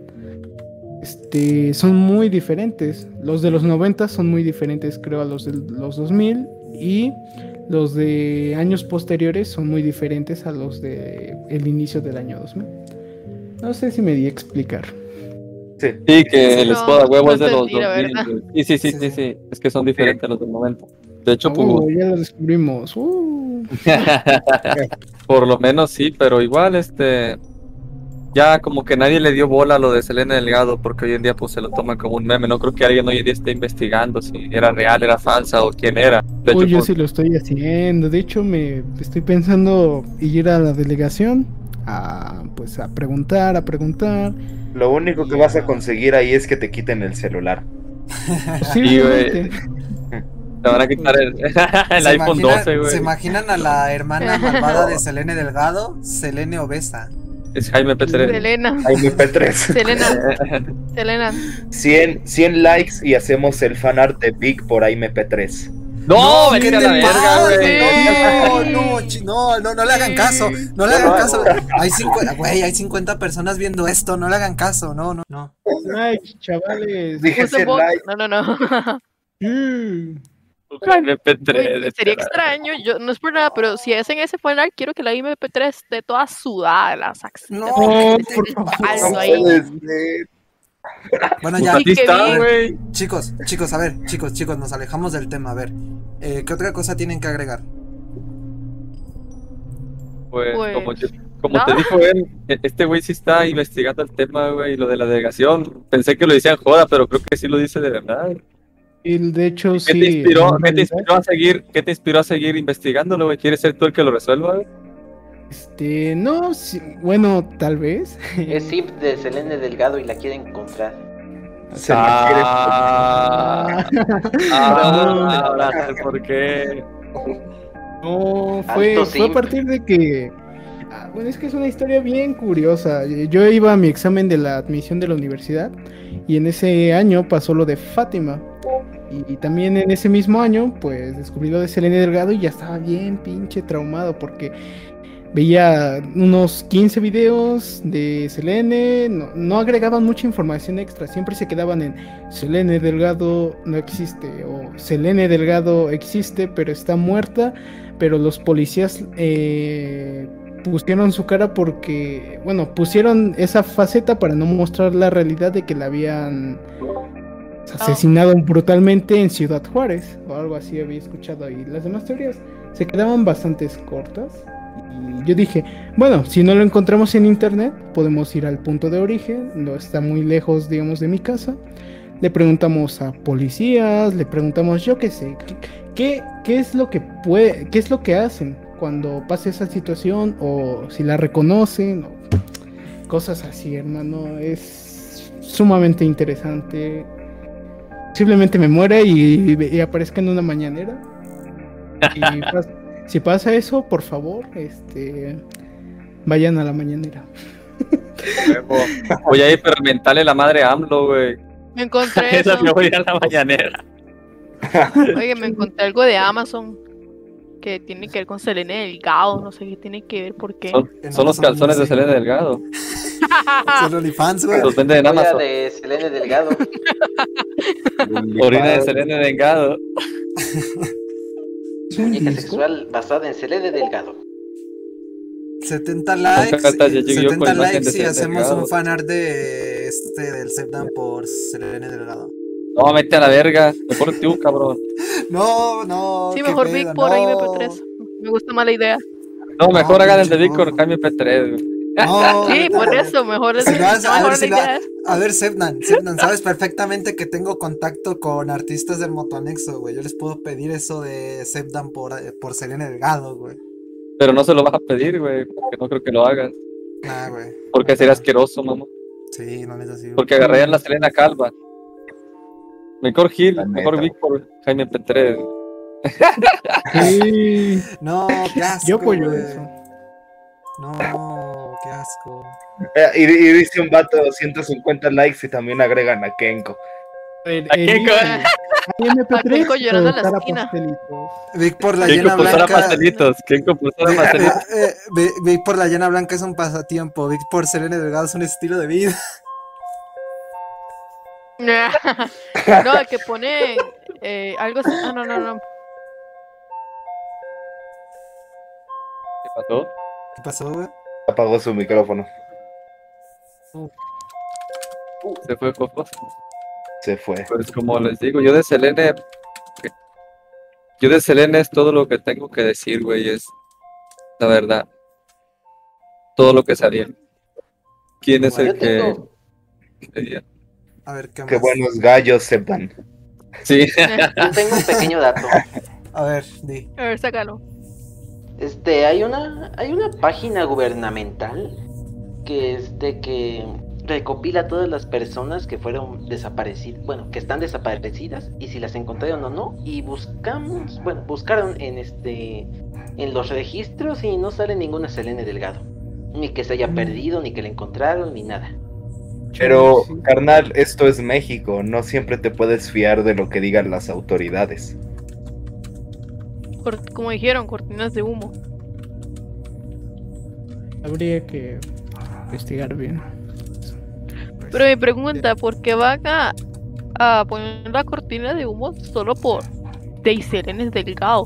este, son muy diferentes. Los de los 90 son muy diferentes, creo, a los de los 2000. Y los de años posteriores son muy diferentes a los de el inicio del año 2000. No sé si me di a explicar. Sí. Sí, que el No, espada huevo no es de los la 2000. verdad. güey. Sí, sí, sí, sí, sí. Es que son diferentes los del momento. De hecho, Ah, pues, ya lo descubrimos. Uh. por lo menos sí, pero igual, este. Ya como que nadie le dio bola a lo de Selena Delgado, porque hoy en día pues se lo toman como un meme. No creo que alguien hoy en día esté investigando si era real, era falsa o quién era. De hecho, yo pues, sí lo estoy haciendo. De hecho, me estoy pensando ir a la delegación a pues a preguntar, a preguntar. Lo único que vas a conseguir ahí es que te quiten el celular. Posiblemente. te van a quitar el, el ¿Se iPhone imaginan- 12, güey. ¿Se imaginan a la hermana malvada de Selene Delgado? Selene Obesa. Es Jaime P3. Selena. Jaime P3. Selena. Selena. 100, 100 likes y hacemos el fanart de Big por Jaime P3. No, ¿qué vete a te la verga, güey. No, no, no, no, no le hagan caso, no le hagan caso. Hay 50, güey, hay 50 personas viendo esto, no le hagan caso, no, no, no. Ay, chavales. Dije Puso 100 bot- likes. No, no, no. Mm. Jaime P3. Uy, vete sería a la- extraño, yo no es por nada, pero si hacen ese fanart, quiero que la MP3 esté toda sudada, las axilas. No, por alto Bueno, Pues ya, está, güey. chicos, chicos, a ver, chicos, chicos, nos alejamos del tema, a ver. Eh, ¿Qué otra cosa tienen que agregar? Pues, Pues, como, yo- como no. te dijo él, e- este güey sí está investigando el tema, güey, lo de la delegación. Pensé que lo decían joda, pero creo que sí lo dice de verdad. Y de hecho, ¿Qué sí. te inspiró, qué te inspiró a seguir, qué te inspiró a seguir investigándolo, güey? ¿Quieres ser tú el que lo resuelva, güey? Este, no, sí, bueno, tal vez. Es zip de Selene Delgado y la quiere encontrar. Se la quiere- Ah, ah, ahora sé por qué. No, fue, fue a partir de que. ah, Bueno, es que es una historia bien curiosa. Yo iba a mi examen de la admisión de la universidad y en ese año pasó lo de Fátima. Y, y también en ese mismo año, pues descubrí lo de Selene Delgado y ya estaba bien pinche traumado porque veía unos 15 videos de Selene, no, no agregaban mucha información extra, siempre se quedaban en Selene Delgado no existe o Selene Delgado existe pero está muerta, pero los policías eh, pusieron su cara porque, bueno, pusieron esa faceta para no mostrar la realidad de que la habían asesinado brutalmente en Ciudad Juárez o algo así había escuchado y las demás teorías se quedaban bastante cortas. Y yo dije, bueno, si no lo encontramos en internet, podemos ir al punto de origen, no está muy lejos, digamos, de mi casa. Le preguntamos a policías, le preguntamos, yo qué sé, qué, qué, es lo que puede, qué es lo que hacen cuando pasa esa situación o si la reconocen, o cosas así, hermano. Es sumamente interesante. Posiblemente me muera y, y aparezca en una mañanera. Y pas- si pasa eso, por favor, este, vayan a la mañanera. Voy a ir para mentarle la madre a AMLO, güey. Me encontré eso. Esa me voy a la mañanera. Oye, me encontré algo de Amazon que tiene que ver con Selene Delgado, no sé qué tiene que ver, ¿por qué? Son, son los calzones de Selena Delgado. Son OnlyFans, güey. Los venden en Amazon. de Selene Delgado. Orina de Selena Delgado. Muñeca sexual basada en Selene Delgado. 70 likes, con 70 imagen likes y hacemos Delgado. un fanart de este del Sepdan por Selene Delgado. No, mete a la verga. Mejor tú, cabrón. No, no. Sí, mejor Vic por no. IMP3. Me gusta más la idea. No, mejor No, hagan el de pinche Vic con Jaime P3. güey. No, Sí, no, por eso, mejor es Si haces- a ver, si idea. a ver, Sepnan, Sepnan, sabes perfectamente que tengo contacto con artistas del Motoanexo, güey. Yo les puedo pedir eso de Sepdan por, eh, por Selene Delgado, güey. Pero no se lo vas a pedir, güey. Porque no creo que lo hagas. Nah, güey. Porque sería asqueroso, mamá. Sí, no neta sí. güey. Porque agarrarían la Selena Calva. Mejor Gil, La mejor por Jaime P3. Sí, No, qué asco. yo apoyo eso. No, asco. Eh, y, y dice un vato 150 likes y también agregan a Kenko. El, ¿A qué co- MP3 Keiko llorando en la esquina. Vic por la ¿Quién llena blanca. pastelitos? ¿Quién compulsara Vic, pastelitos? eh, eh, Vic- Vic por la llena blanca es un pasatiempo. Vic por Selene Delgado es un estilo de vida. no, el que pone eh, algo así. Ah, no, no, no. ¿Qué pasó? ¿Qué pasó, güey? Apagó su micrófono. Se fue Coco. Se fue. Pues como les digo, yo de Selene. Yo de Selene es todo lo que tengo que decir, güey. Es la verdad. Todo lo que sabía. ¿Quién es el que.? A ver, ¿qué Qué más? buenos gallos sepan. Sí. yo tengo un pequeño dato. A ver, di. A ver, sácalo. Este, hay una, hay una página gubernamental que este que recopila todas las personas que fueron desaparecidas, bueno, que están desaparecidas y si las encontraron o no y buscamos, bueno, buscaron en este en los registros y no sale ninguna Selene Delgado, ni que se haya perdido, ni que la encontraron, ni nada. Pero, carnal, esto es México. No siempre te puedes fiar de lo que digan las autoridades. Como dijeron, cortinas de humo. Habría que investigar bien. Pero mi pregunta, ¿por qué van a, a poner la cortina de humo solo por Deiselen es delgado?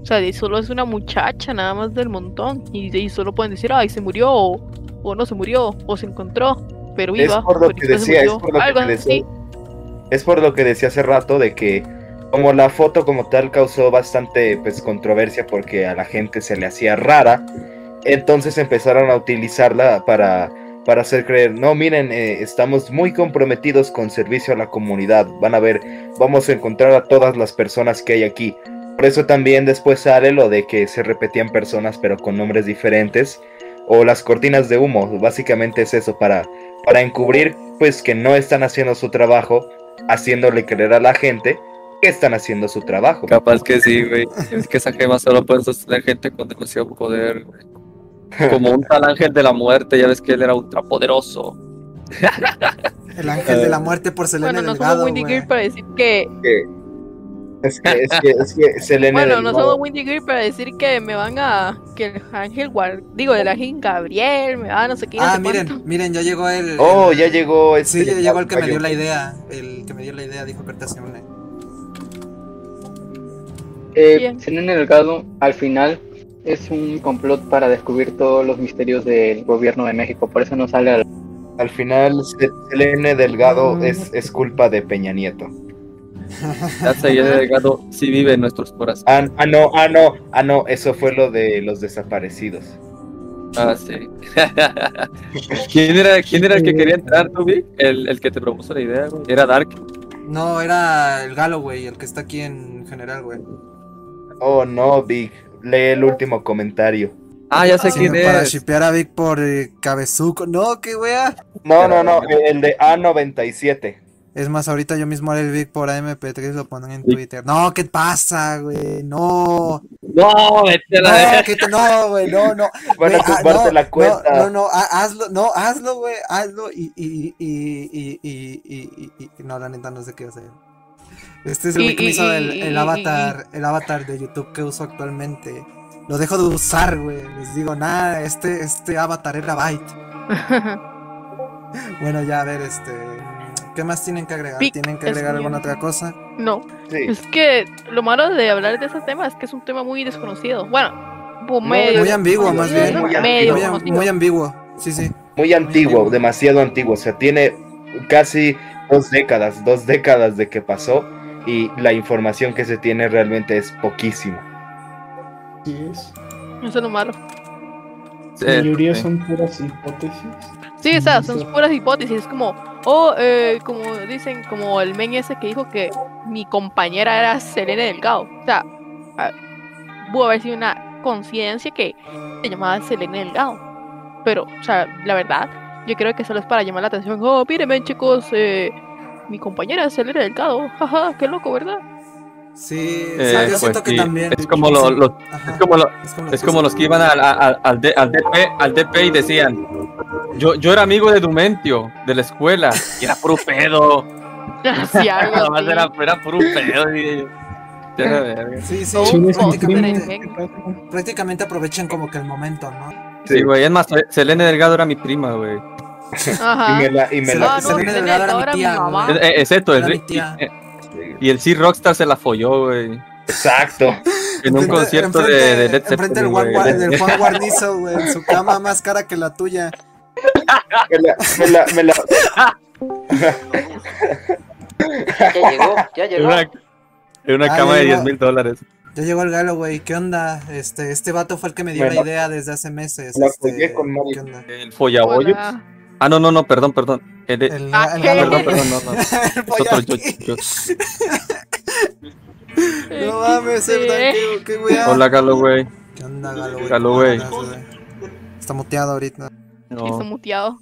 O sea, de solo es una muchacha nada más del montón. Y de ahí solo pueden decir, ay, se murió, o, o no se murió, o se encontró, pero Es viva. por lo que decía, es murió", por lo que decía. Es por lo que decía hace rato de que como la foto como tal causó bastante pues controversia porque a la gente se le hacía rara, entonces empezaron a utilizarla para para hacer creer, no, miren, eh, estamos muy comprometidos con servicio a la comunidad, van a ver, vamos a encontrar a todas las personas que hay aquí. Por eso también después sale lo de que se repetían personas pero con nombres diferentes o las cortinas de humo, básicamente es eso para para encubrir pues que no están haciendo su trabajo, haciéndole creer a la gente que están haciendo su trabajo. Capaz que sí, güey. Es que esa gema solo puede sostener gente con demasiado poder. güey. Como un tal ángel de la muerte, ya ves que él era ultrapoderoso. El ángel de la muerte por Selene Bueno, no somos Delgado, Windy güey. Gear para decir que. Es que, es que, es que Selene Bueno, del no somos Windy Gear para decir que me van a. Que el ángel guard. Digo, el ángel Gabriel, me va a no sé qué. no Ah, sé miren, cuánto. miren, ya llegó el. Oh, ya llegó este. Sí, ya llegó el que me dio la idea. El que me dio la idea dijo que. Eh, Bien. Selene Delgado, al final, es un complot para descubrir todos los misterios del gobierno de México. Por eso no sale al. Al final, Se- Selene Delgado Mm. es, es culpa de Peña Nieto. Ya se había delgado, sí vive en nuestros corazones. Ah, ah, no, ah, no, ah, no, eso fue lo de los desaparecidos. Ah, sí. ¿Quién era, quién era el que quería entrar, tú, Vic? El, el que te propuso la idea, güey. Era Dark. No, era el Galo, güey, el que está aquí en general, güey. Oh, no, Big. Lee el último comentario. Ah, ya sé Sí, quién para es. shipear a Vic por eh, cabezuco. No, qué wea. No, no, no, el de A97. Es más, ahorita yo mismo haré el Vic por AMP3 lo ponen en. Twitter. No, ¿qué pasa, güey? No. No, vete la No, que te- no, güey, no, no. Van a Güey, ah, tumbarte no, la cuenta. No, no, no, ha- hazlo, no, hazlo, güey, hazlo y, y, y, y, y, y, y, y- y- no, la neta no sé qué hacer. Este es el Y- güey que me hizo y- el, avatar, el avatar de YouTube que uso actualmente. Lo dejo de usar, güey. Les digo, nada, este, este avatar era Byte. Bueno, ya, a ver, este. ¿Qué más tienen que agregar? Pic, ¿Tienen que agregar alguna otra cosa? no. Sí. Es que lo malo de hablar de ese tema es que es un tema muy desconocido. Bueno, pues, medio. Muy ambiguo, más bien. muy medio Muy, am- conocido. muy ambiguo. Sí, sí. Muy antiguo, antiguo. demasiado antiguo. O sea, tiene casi dos décadas, dos décadas de que pasó y la información que se tiene realmente es poquísima. Así es. Eso es lo malo. Sí, La mayoría sí. son puras hipótesis. Sí, o sea, son Sí. puras hipótesis. Es como, oh, eh, como dicen, como el men ese que dijo que mi compañera era Selene Delgado. O sea, pudo haber sido una coincidencia que se llamaba Selene Delgado. Pero, o sea, la verdad, yo creo que solo es para llamar la atención. Oh, mírenme, chicos, eh, mi compañera es Selene Delgado. Jaja, qué loco, ¿verdad? Sí, Eh, sí, yo pues siento que sí, también. Es como, lo- Sí, lo- ajá, es como, lo- es como es como los que iban al, al, al, D- al DP, al DP y decían, yo, yo era amigo de Dumentio, de la escuela, y era puro pedo. Sí, algo así. era, era puro pedo. Y. Sí, sí, prácticamente aprovechan como que el momento, ¿no? Sí, güey, es más, Selene Delgado era mi prima, güey. Ajá. Y me la, y me Se la- mi tía, mi güey. Eh, eh, excepto, el, mi tía. y, y el C Rockstar se la folló, güey. Exacto. En un Enfrente- concierto de, enfrente- de Led Enfrente del Zeppelin, Juan. Gua- del Juan Guarnizo, güey, en su cama más cara que la tuya. Me la, me la, me la- Ya llegó, ya En llegó. una, en una Ah, cama de llegó. 10 mil dólares. Ya llegó el galo, güey. ¿Qué onda? Este, este vato fue el que me dio Bueno, la idea desde hace meses. la este, jugué con Mario. ¿Qué onda? El follabollos. Hola. Ah, no, no, no, perdón, perdón. El de- El, Ah, Perdón, perdón, no, no. El yo- yo- No mames. Erdan, qué, qué weá. Hola, Galo, güey. ¿Qué onda, galo, güey? Galo, ¿Cómo güey. andas, güey? Está muteado ahorita. Está No, muteado.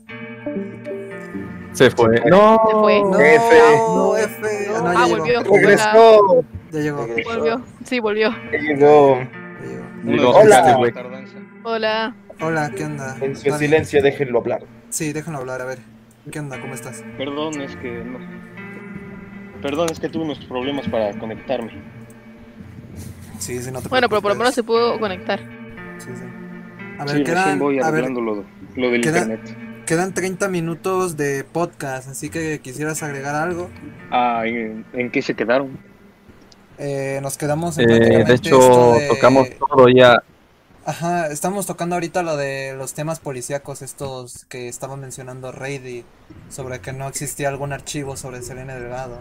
se fue. Se fue. No, F. no, F. Ah, no, Ah, volvió. Regresó. Ya llegó. Volvió. Sí, volvió. Llegó. llegó. Hola. güey. Hola. Hola, ¿qué onda? En su silencio, déjenlo hablar. Sí, déjenlo hablar, a ver. ¿Qué onda? ¿Cómo estás? Perdón, es que no. Perdón, es que tuve unos problemas para conectarme. Sí, sí, no te Bueno, pero por lo menos se pudo conectar. Sí, sí. A ver, sí, quedan, voy a ver, lo, lo del queda- internet. quedan 30 minutos de podcast, así que quisieras agregar algo. Ah, ¿en, en qué se quedaron? Eh, nos quedamos en Eh, de esto hecho, de- tocamos todo ya. Ajá, estamos tocando ahorita lo de los temas policíacos estos que estaba mencionando Reidy sobre que no existía algún archivo sobre Selene Delgado.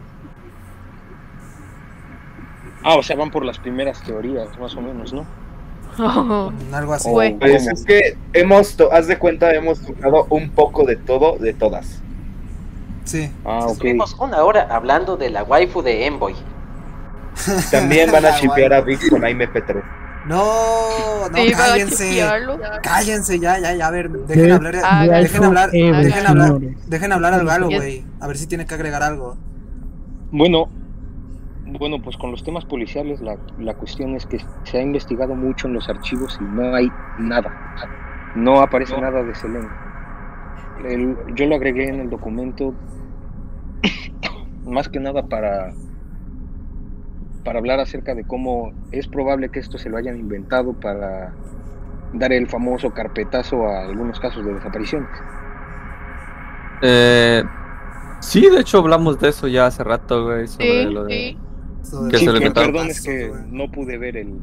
Ah, o sea, van por las primeras teorías, más o menos, ¿no? Algo así. Pues es que hemos, to- haz de cuenta, hemos tocado un poco de todo, de todas. Sí. Ah, ok. Estuvimos una hora hablando de la waifu de Envoy. También van a chipear a. Vix con AMP3. No, no, Sí, cállense. Cállense ya, ya, ya, a ver, dejen De- hablar, Ah, dejen hablar, dejen hablar, dejen hablar al galo, güey. A ver si tiene que agregar algo. Bueno, bueno, pues con los temas policiales la, la cuestión es que se ha investigado mucho en los archivos y no hay nada. No aparece nada de Selene. El- yo lo agregué en el documento más que nada para para hablar acerca de cómo es probable que esto se lo hayan inventado para dar el famoso carpetazo a algunos casos de desapariciones. Eh, sí, de hecho hablamos de eso ya hace rato, güey. Sobre Sí, lo de... sí. Que Sí, se inventaron. perdón, es que no pude ver el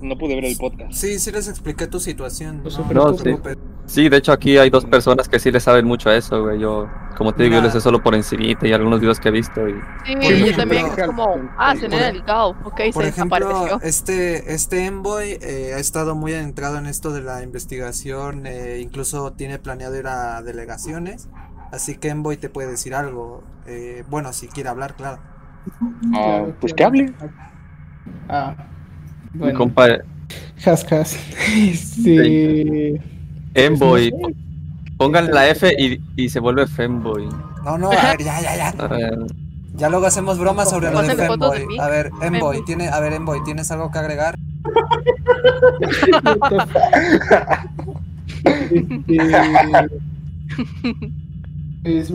no pude ver el podcast. Sí, sí les expliqué tu situación. No se No, No, te sí. Sí, de hecho aquí hay dos personas que sí le saben mucho a eso, güey. Yo, como te digo, yo Mira. les sé solo por encimita y algunos videos que he visto. Y... Sí, Por yo ejemplo- también es como, ah, se Por- le delgado, ok, Por se ejemplo, desapareció. este, este Envoy eh, ha estado muy adentrado en esto de la investigación, eh, incluso tiene planeado ir a delegaciones, así que Envoy te puede decir algo, eh, bueno, si quiere hablar, claro. Ah, Claro, pues que hable. Ah, Mi bueno. compa Has, has. Envoy, Sé. pongan la F y, y se vuelve Femboy. No, no, a ver, ya, ya, ya. A ver, Ya luego hacemos bromas sobre lo de Femboy. A ver, Envoy, Femboy. tiene, a ver, Envoy, ¿tienes algo que agregar? Pues,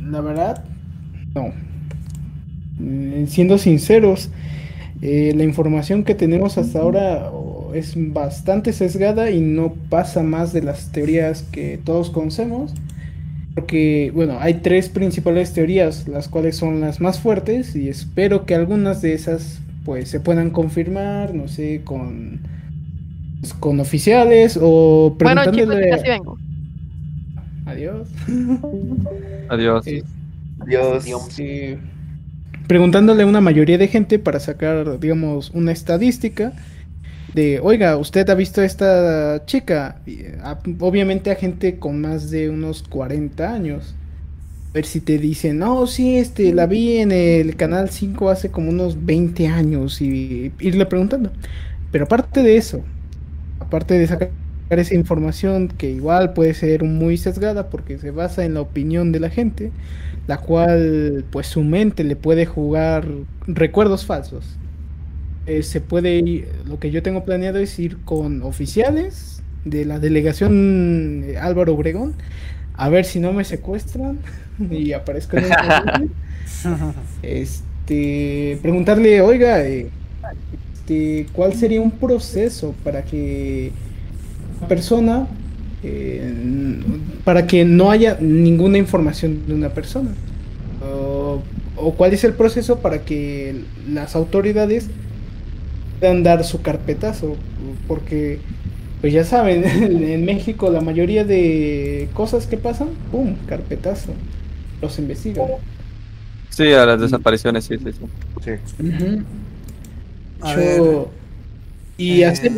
la verdad, no. Mm, Siendo sinceros, eh, la información que tenemos hasta ahora es bastante sesgada y no pasa más de las teorías que todos conocemos. Porque, bueno, hay tres principales teorías, las cuales son las más fuertes y espero que algunas de esas pues se puedan confirmar, no sé, con pues, con oficiales o Bueno, chicos, preguntándole casi vengo. Adiós. adiós. Eh, Dios. Sí. preguntándole a una mayoría de gente para sacar, digamos, una estadística de, oiga, ¿usted ha visto a esta chica? Y, a- obviamente a gente con más de unos 40 años. A ver si te dicen, no, sí, este, la vi en el canal 5 hace como unos 20 años y irle preguntando. Pero aparte de eso, aparte de sacar esa información que igual puede ser muy sesgada porque se basa en la opinión de la gente, la cual pues su mente le puede jugar recuerdos falsos. Eh, se puede ir, lo que yo tengo planeado es ir con oficiales de la delegación eh, Álvaro Obregón a ver si no me secuestran y aparezco en el este preguntarle, oiga, eh, este, ¿cuál sería un proceso para que una persona eh, para que no haya ninguna información de una persona. O, o cuál es el proceso para que las autoridades puedan dar su carpetazo, porque pues ya saben, en México la mayoría de cosas que pasan, ¡pum! carpetazo, los investigan. Sí, a las desapariciones, sí, sí, sí. Sí. Ujú. A Yo- ver, y eh, hacer,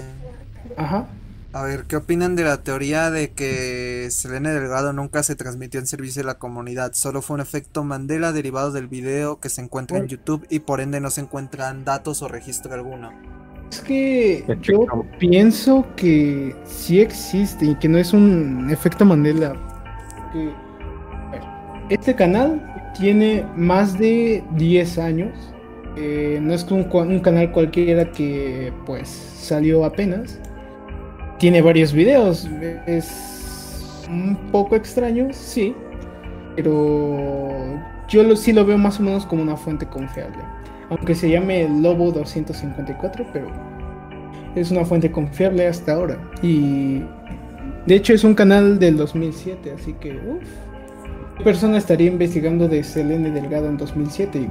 ajá. A ver, ¿qué opinan de la teoría de que Selene Delgado nunca se transmitió en servicio de la comunidad? Solo fue un efecto Mandela derivado del video que se encuentra en YouTube y por ende no se encuentran datos o registro alguno. Es que yo pienso que sí existe y que no es un efecto Mandela. Que, a ver, este canal tiene más de 10 años. Eh, no es un, un canal cualquiera que pues salió apenas. Tiene varios videos. Es un poco extraño, sí. Pero yo sí lo veo más o menos como una fuente confiable. Aunque se llame Lobo 254, pero es una fuente confiable hasta ahora. Y de hecho es un canal del 2007, así que uff. ¿Qué persona estaría investigando de Selene Delgado en 2007? Y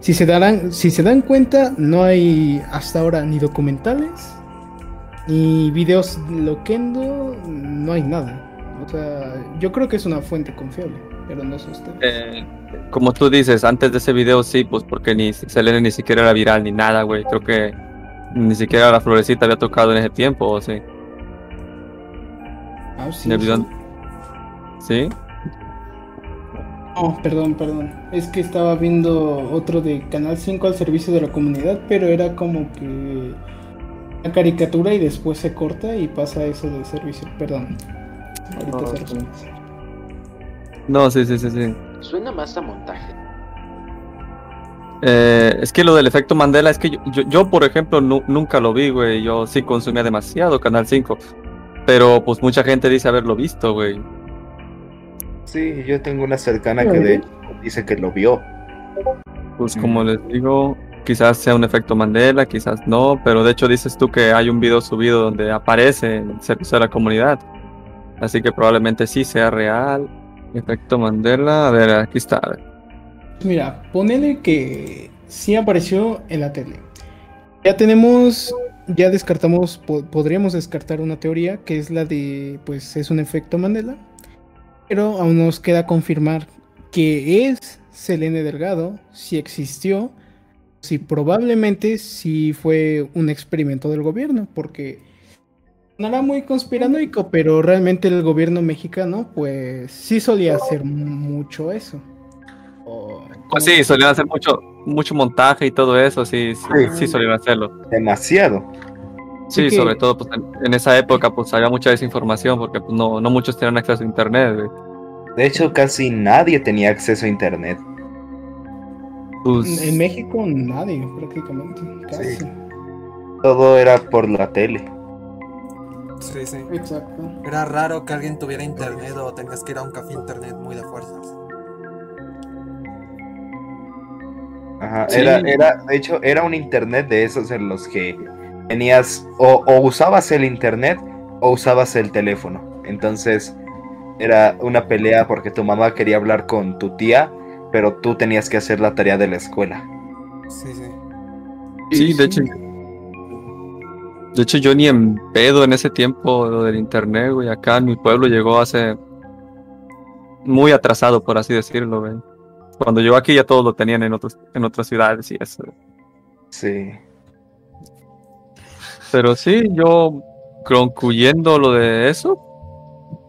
si se darán, si se dan cuenta, no hay hasta ahora ni documentales ni videos loquendo, no hay nada. O sea, yo creo que es una fuente confiable, pero no sé usted. Eh, como tú dices, antes de ese video sí, pues porque ni Selene ni siquiera era viral ni nada, güey. Creo que ni siquiera la florecita había tocado en ese tiempo, ¿o sí? Ah, video- sí. ¿Sí? Oh, perdón, perdón. Es que estaba viendo otro de Canal 5 al servicio de la comunidad, pero era como que una caricatura y después se corta y pasa eso del servicio. Perdón. Ahorita Ah, se resuelve. No, sí, sí, sí, sí. Suena más a montaje. Eh, es que lo del efecto Mandela es que yo, yo, yo, por ejemplo, nu- nunca lo vi, güey. Yo sí consumía demasiado Canal 5. Pero pues mucha gente dice haberlo visto, güey. Sí, yo tengo una cercana que de hecho dice que lo vio. Pues como les digo, quizás sea un efecto Mandela, quizás no, pero de hecho dices tú que hay un video subido donde aparece en el servicio de la comunidad. Así que probablemente sí sea real. Efecto Mandela, a ver, aquí está. Mira, ponele que sí apareció en la tele. Ya tenemos, ya descartamos, po- podríamos descartar una teoría que es la de, pues es un efecto Mandela. Pero aún nos queda confirmar que es Selene Delgado, si existió, si probablemente sí fue un experimento del gobierno, porque sonará muy conspiranoico, pero realmente el gobierno mexicano, pues sí solía hacer mucho eso. O- Pues sí, solían hacer mucho, mucho montaje y todo eso, sí, sí, Sí. sí solían hacerlo. Demasiado. Sí, Así que- sobre todo pues, en, en esa época pues había mucha desinformación porque pues, no, no muchos tenían acceso a internet. De hecho, casi nadie tenía acceso a internet. Pues, En México nadie, prácticamente. Casi. Sí. Todo era por la tele. Sí, sí. Exacto. Era raro que alguien tuviera internet o tengas que ir a un café internet muy de fuerzas. Ajá, Sí. era, era, de hecho, era un internet de esos en los que tenías o, o usabas el internet o usabas el teléfono. Entonces era una pelea porque tu mamá quería hablar con tu tía, pero tú tenías que hacer la tarea de la escuela. Sí, sí. sí, de hecho. De hecho, yo ni en pedo en ese tiempo lo del internet, güey. Acá en mi pueblo llegó hace. Muy atrasado, por así decirlo, güey. Cuando llegó aquí ya todos lo tenían en, otros, en otras ciudades y eso. Sí. Pero sí, yo concluyendo lo de eso,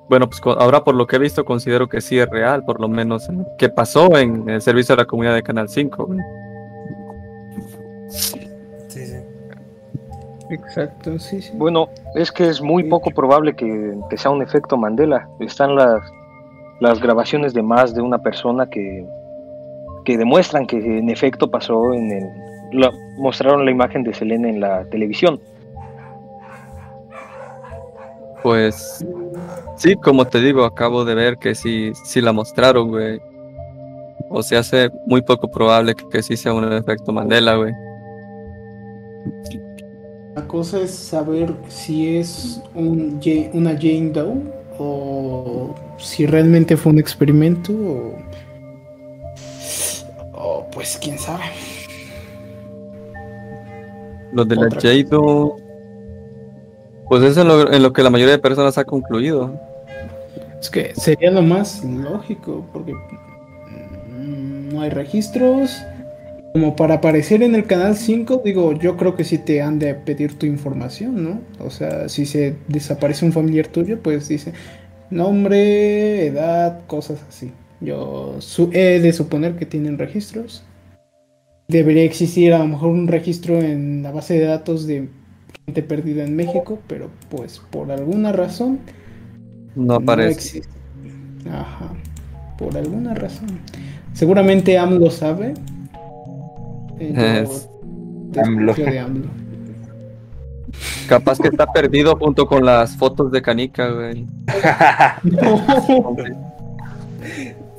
bueno, pues ahora por lo que he visto considero que sí es real, por lo menos eh, que pasó en el servicio de la comunidad de Canal 5. güey. Sí, sí. Exacto, sí, sí. Bueno, es que es muy poco probable que, que sea un efecto Mandela. Están las, las grabaciones de más de una persona que, que demuestran que en efecto pasó en el... la- mostraron la imagen de Selene en la televisión. Pues sí, como te digo, acabo de ver que sí, sí la mostraron, güey. O se hace muy poco probable que, que sí sea un efecto Mandela, güey. La cosa es saber si es un, una Jane Doe o si realmente fue un experimento o, o pues quién sabe. Lo de la Otra Jado. Pues eso es en lo, en lo que la mayoría de personas ha concluido. Es que sería lo más lógico, porque mm, no hay registros. Como para aparecer en el canal 5, digo, yo creo que sí te han de pedir tu información, ¿no? O sea, si se desaparece un familiar tuyo, pues dice nombre, edad, cosas así. Yo su- he de suponer que tienen registros. Debería existir a lo mejor un registro en la base de datos de gente perdida en México, pero pues por alguna razón No aparece. existe. Ajá. Por alguna razón. Seguramente AMLO sabe. Eh, Es- AMLO. desconfío de AMLO. Capaz que está perdido junto con las fotos de Canica, güey.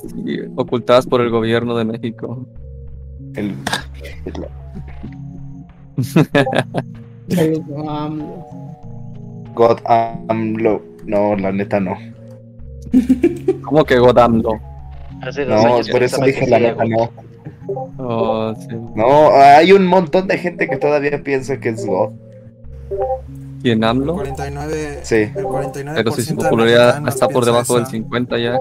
Sí, ocultadas por el gobierno de México. El- Saludos a AMLO. God AMLO. No, la neta no. ¿Cómo que dos No, años por eso pensaba que dije la neta no. Oh, sí. No, hay un montón de gente que todavía piensa que es God. ¿Quién El AMLO? 49, Sí. el 49% Pero si su popularidad está por debajo del eso. 50 ya.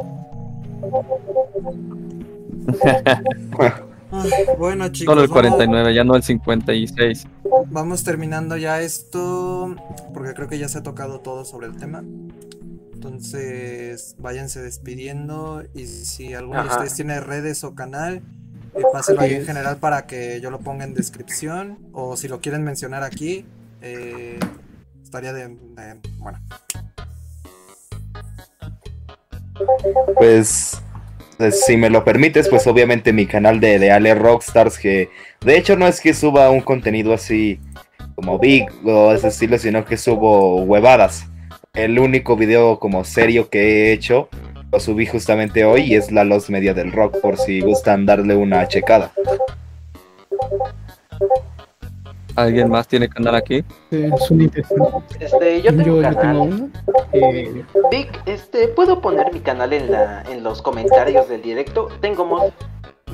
Ay, bueno, chicos, Solo el vamos- 49, ya no el 56. Vamos terminando ya esto, porque creo que ya se ha tocado todo sobre el tema. Entonces, váyanse despidiendo y si alguno de ustedes tiene redes o canal, eh, páselo ahí en general para que yo lo ponga en descripción o si lo quieren mencionar aquí, eh, estaría de, de- bueno. Pues, si me lo permites, pues obviamente mi canal de, de Ale Rockstars, que de hecho no es que suba un contenido así como big o ese estilo, sino que subo huevadas. El único video como serio que he hecho lo subí justamente hoy y es la Los Media del Rock, por si gustan darle una checada. ¿Alguien más tiene canal aquí? Eh, es un interesante. Este, yo tengo Yo, yo canal. tengo uno. eh, Vic, este, ¿puedo poner mi canal en la, en los comentarios del directo? Tengo mod.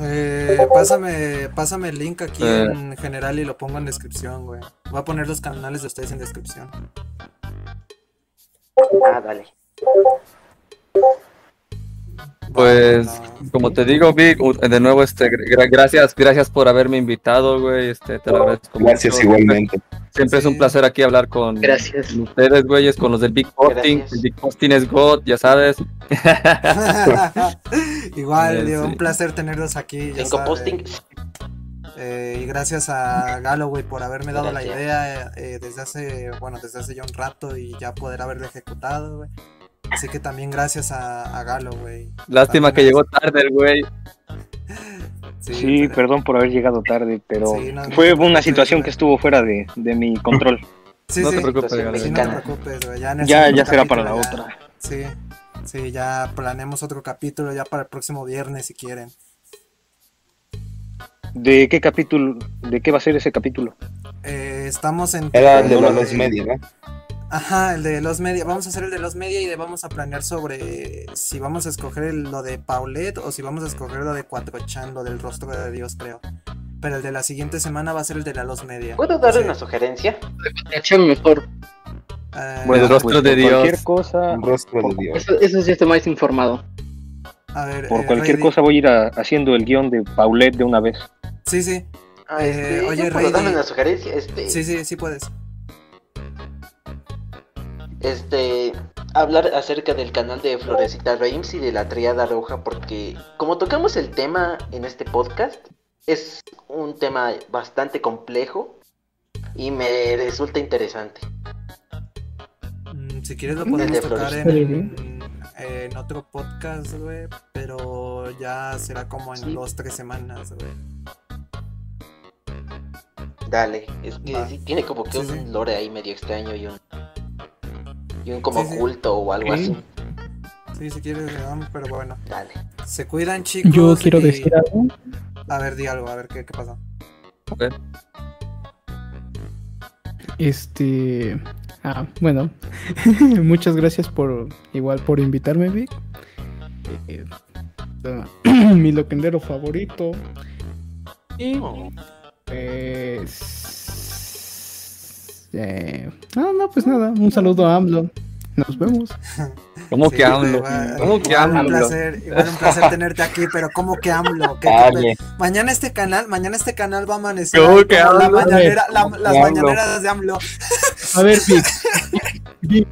Eh, pásame, pásame el link aquí Eh. en general y lo pongo en descripción, güey. Voy a poner los canales de ustedes en descripción. Ah, dale. Pues, como te digo, Vic, de nuevo, este, gra- gracias, gracias por haberme invitado, güey. Este, te lo agradezco Gracias mucho. igualmente. Siempre es un placer aquí hablar con Gracias. con ustedes, güeyes, con los del Big Posting. El Big Posting es God, ya sabes. Igual, Eh, digo, sí. un placer tenerlos aquí. ya Cinco saben. posting. Eh, y gracias a Galloway por haberme dado la idea eh, desde hace, bueno, desde hace ya un rato y ya poder haberla ejecutado, güey. Así que también gracias a, a Galloway. Lástima que llegó tarde el güey. Sí, Sí, pero- perdón por haber llegado tarde, pero Sí, no, no fue una situación güey. que estuvo fuera de, de mi control. Sí, no sí, te preocupes, Galo. sí, no te mexicana. preocupes, güey. Ya, Ya, será para la ya- otra. Sí, sí, ya planeemos otro capítulo ya para el próximo viernes si quieren. ¿De qué capítulo? ¿De qué va a ser ese capítulo? Eh, estamos en... Era de la Los Media, ¿no? Ajá, el de los media. Vamos a hacer el de los media y de vamos a planear sobre si vamos a escoger el- lo de Paulette o si vamos a escoger lo de Cuatrochan, lo del rostro de Dios, creo. Pero el de la siguiente semana va a ser el de la los media. ¿Puedo darle Sí. una sugerencia? Acción mejor. Eh, Bueno, rostro pues, de por Dios. Cualquier cosa, Un rostro de Dios. Eso, eso sí estoy más informado. a ver, por eh, cualquier Rey, cosa voy a ir a- haciendo el guion de Paulette de una vez. Sí, sí, Ah, este, Eh, oye, ¿yo puedo Rey, darle di- una sugerencia? Este, sí, sí, sí puedes. Este, hablar acerca del canal de Florecita Reims y de la Triada Roja, porque como tocamos el tema en este podcast, es un tema bastante complejo y me resulta interesante. Mm, si quieres lo podemos de tocar en, en otro podcast, güey. Pero ya será como en Sí. dos, tres semanas, güey. Dale, es que sí, tiene como que Sí, un sí. lore ahí medio extraño y un y un como Sí, sí. culto o algo Sí. así. Sí, si quieres le damos, pero bueno. Dale. Se cuidan, chicos. yo quiero y- decir algo. A ver, di algo, a ver qué, qué pasó. Ok. Este. Ah, bueno. Muchas gracias por. Igual por invitarme, Vic. Eh, ah, mi loquendero favorito. Y. Oh. eh, Este. No, no, pues nada. Un saludo a AMLO. Nos vemos. ¿Cómo Sí, que AMLO? ¿Cómo que igual Un AMLO? placer, igual un placer tenerte aquí, pero ¿cómo que AMLO? ¿Qué- qué- Dale. mañana este canal, mañana este canal va a amanecer ¿Cómo que la AMLO? mañanera, la- ¿Cómo que las AMLO? mañaneras de AMLO. A ver, Vic.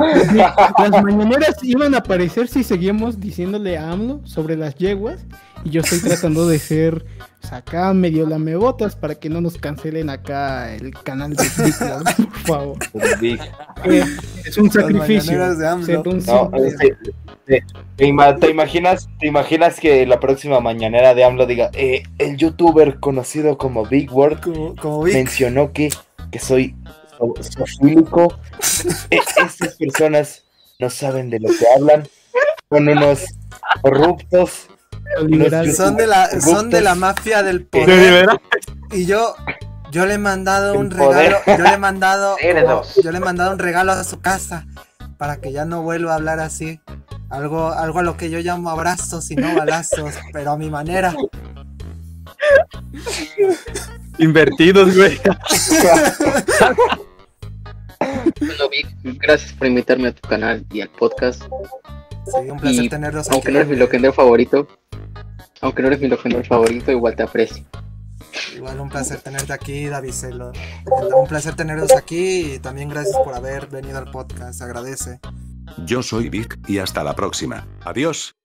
Las mañaneras iban a aparecer si seguimos diciéndole a AMLO sobre las yeguas. Y yo estoy tratando de ser pues, acá medio lamebotas para que no nos cancelen acá el canal de ¿no? por favor. Big. Eh, Es un sacrificio. de un No, este, te, te ima- te imaginas, te imaginas que la próxima mañanera de AMLO diga, eh, el youtuber conocido como Big Word Como, como Vic. mencionó que, que soy so- zoofílico. E- estas personas no saben de lo que hablan. Son unos corruptos. Son de la, son de la mafia del poder. Y yo, yo le he mandado un regalo, yo le he mandado, yo le he mandado un regalo a su casa para que ya no vuelva a hablar así. Algo, algo a lo que yo llamo abrazos y no balazos, pero a mi manera. Invertidos, güey. Bueno, Vic, gracias por invitarme a tu canal y al podcast. Sí, un placer Y tenerlos aquí. aunque no eres mi loquendero favorito, aunque no eres mi loquendero favorito, igual te aprecio. Igual un placer tenerte aquí, Daviselo. Un placer tenerlos aquí y también gracias por haber venido al podcast. Se agradece. Yo soy Vic y hasta la próxima. Adiós.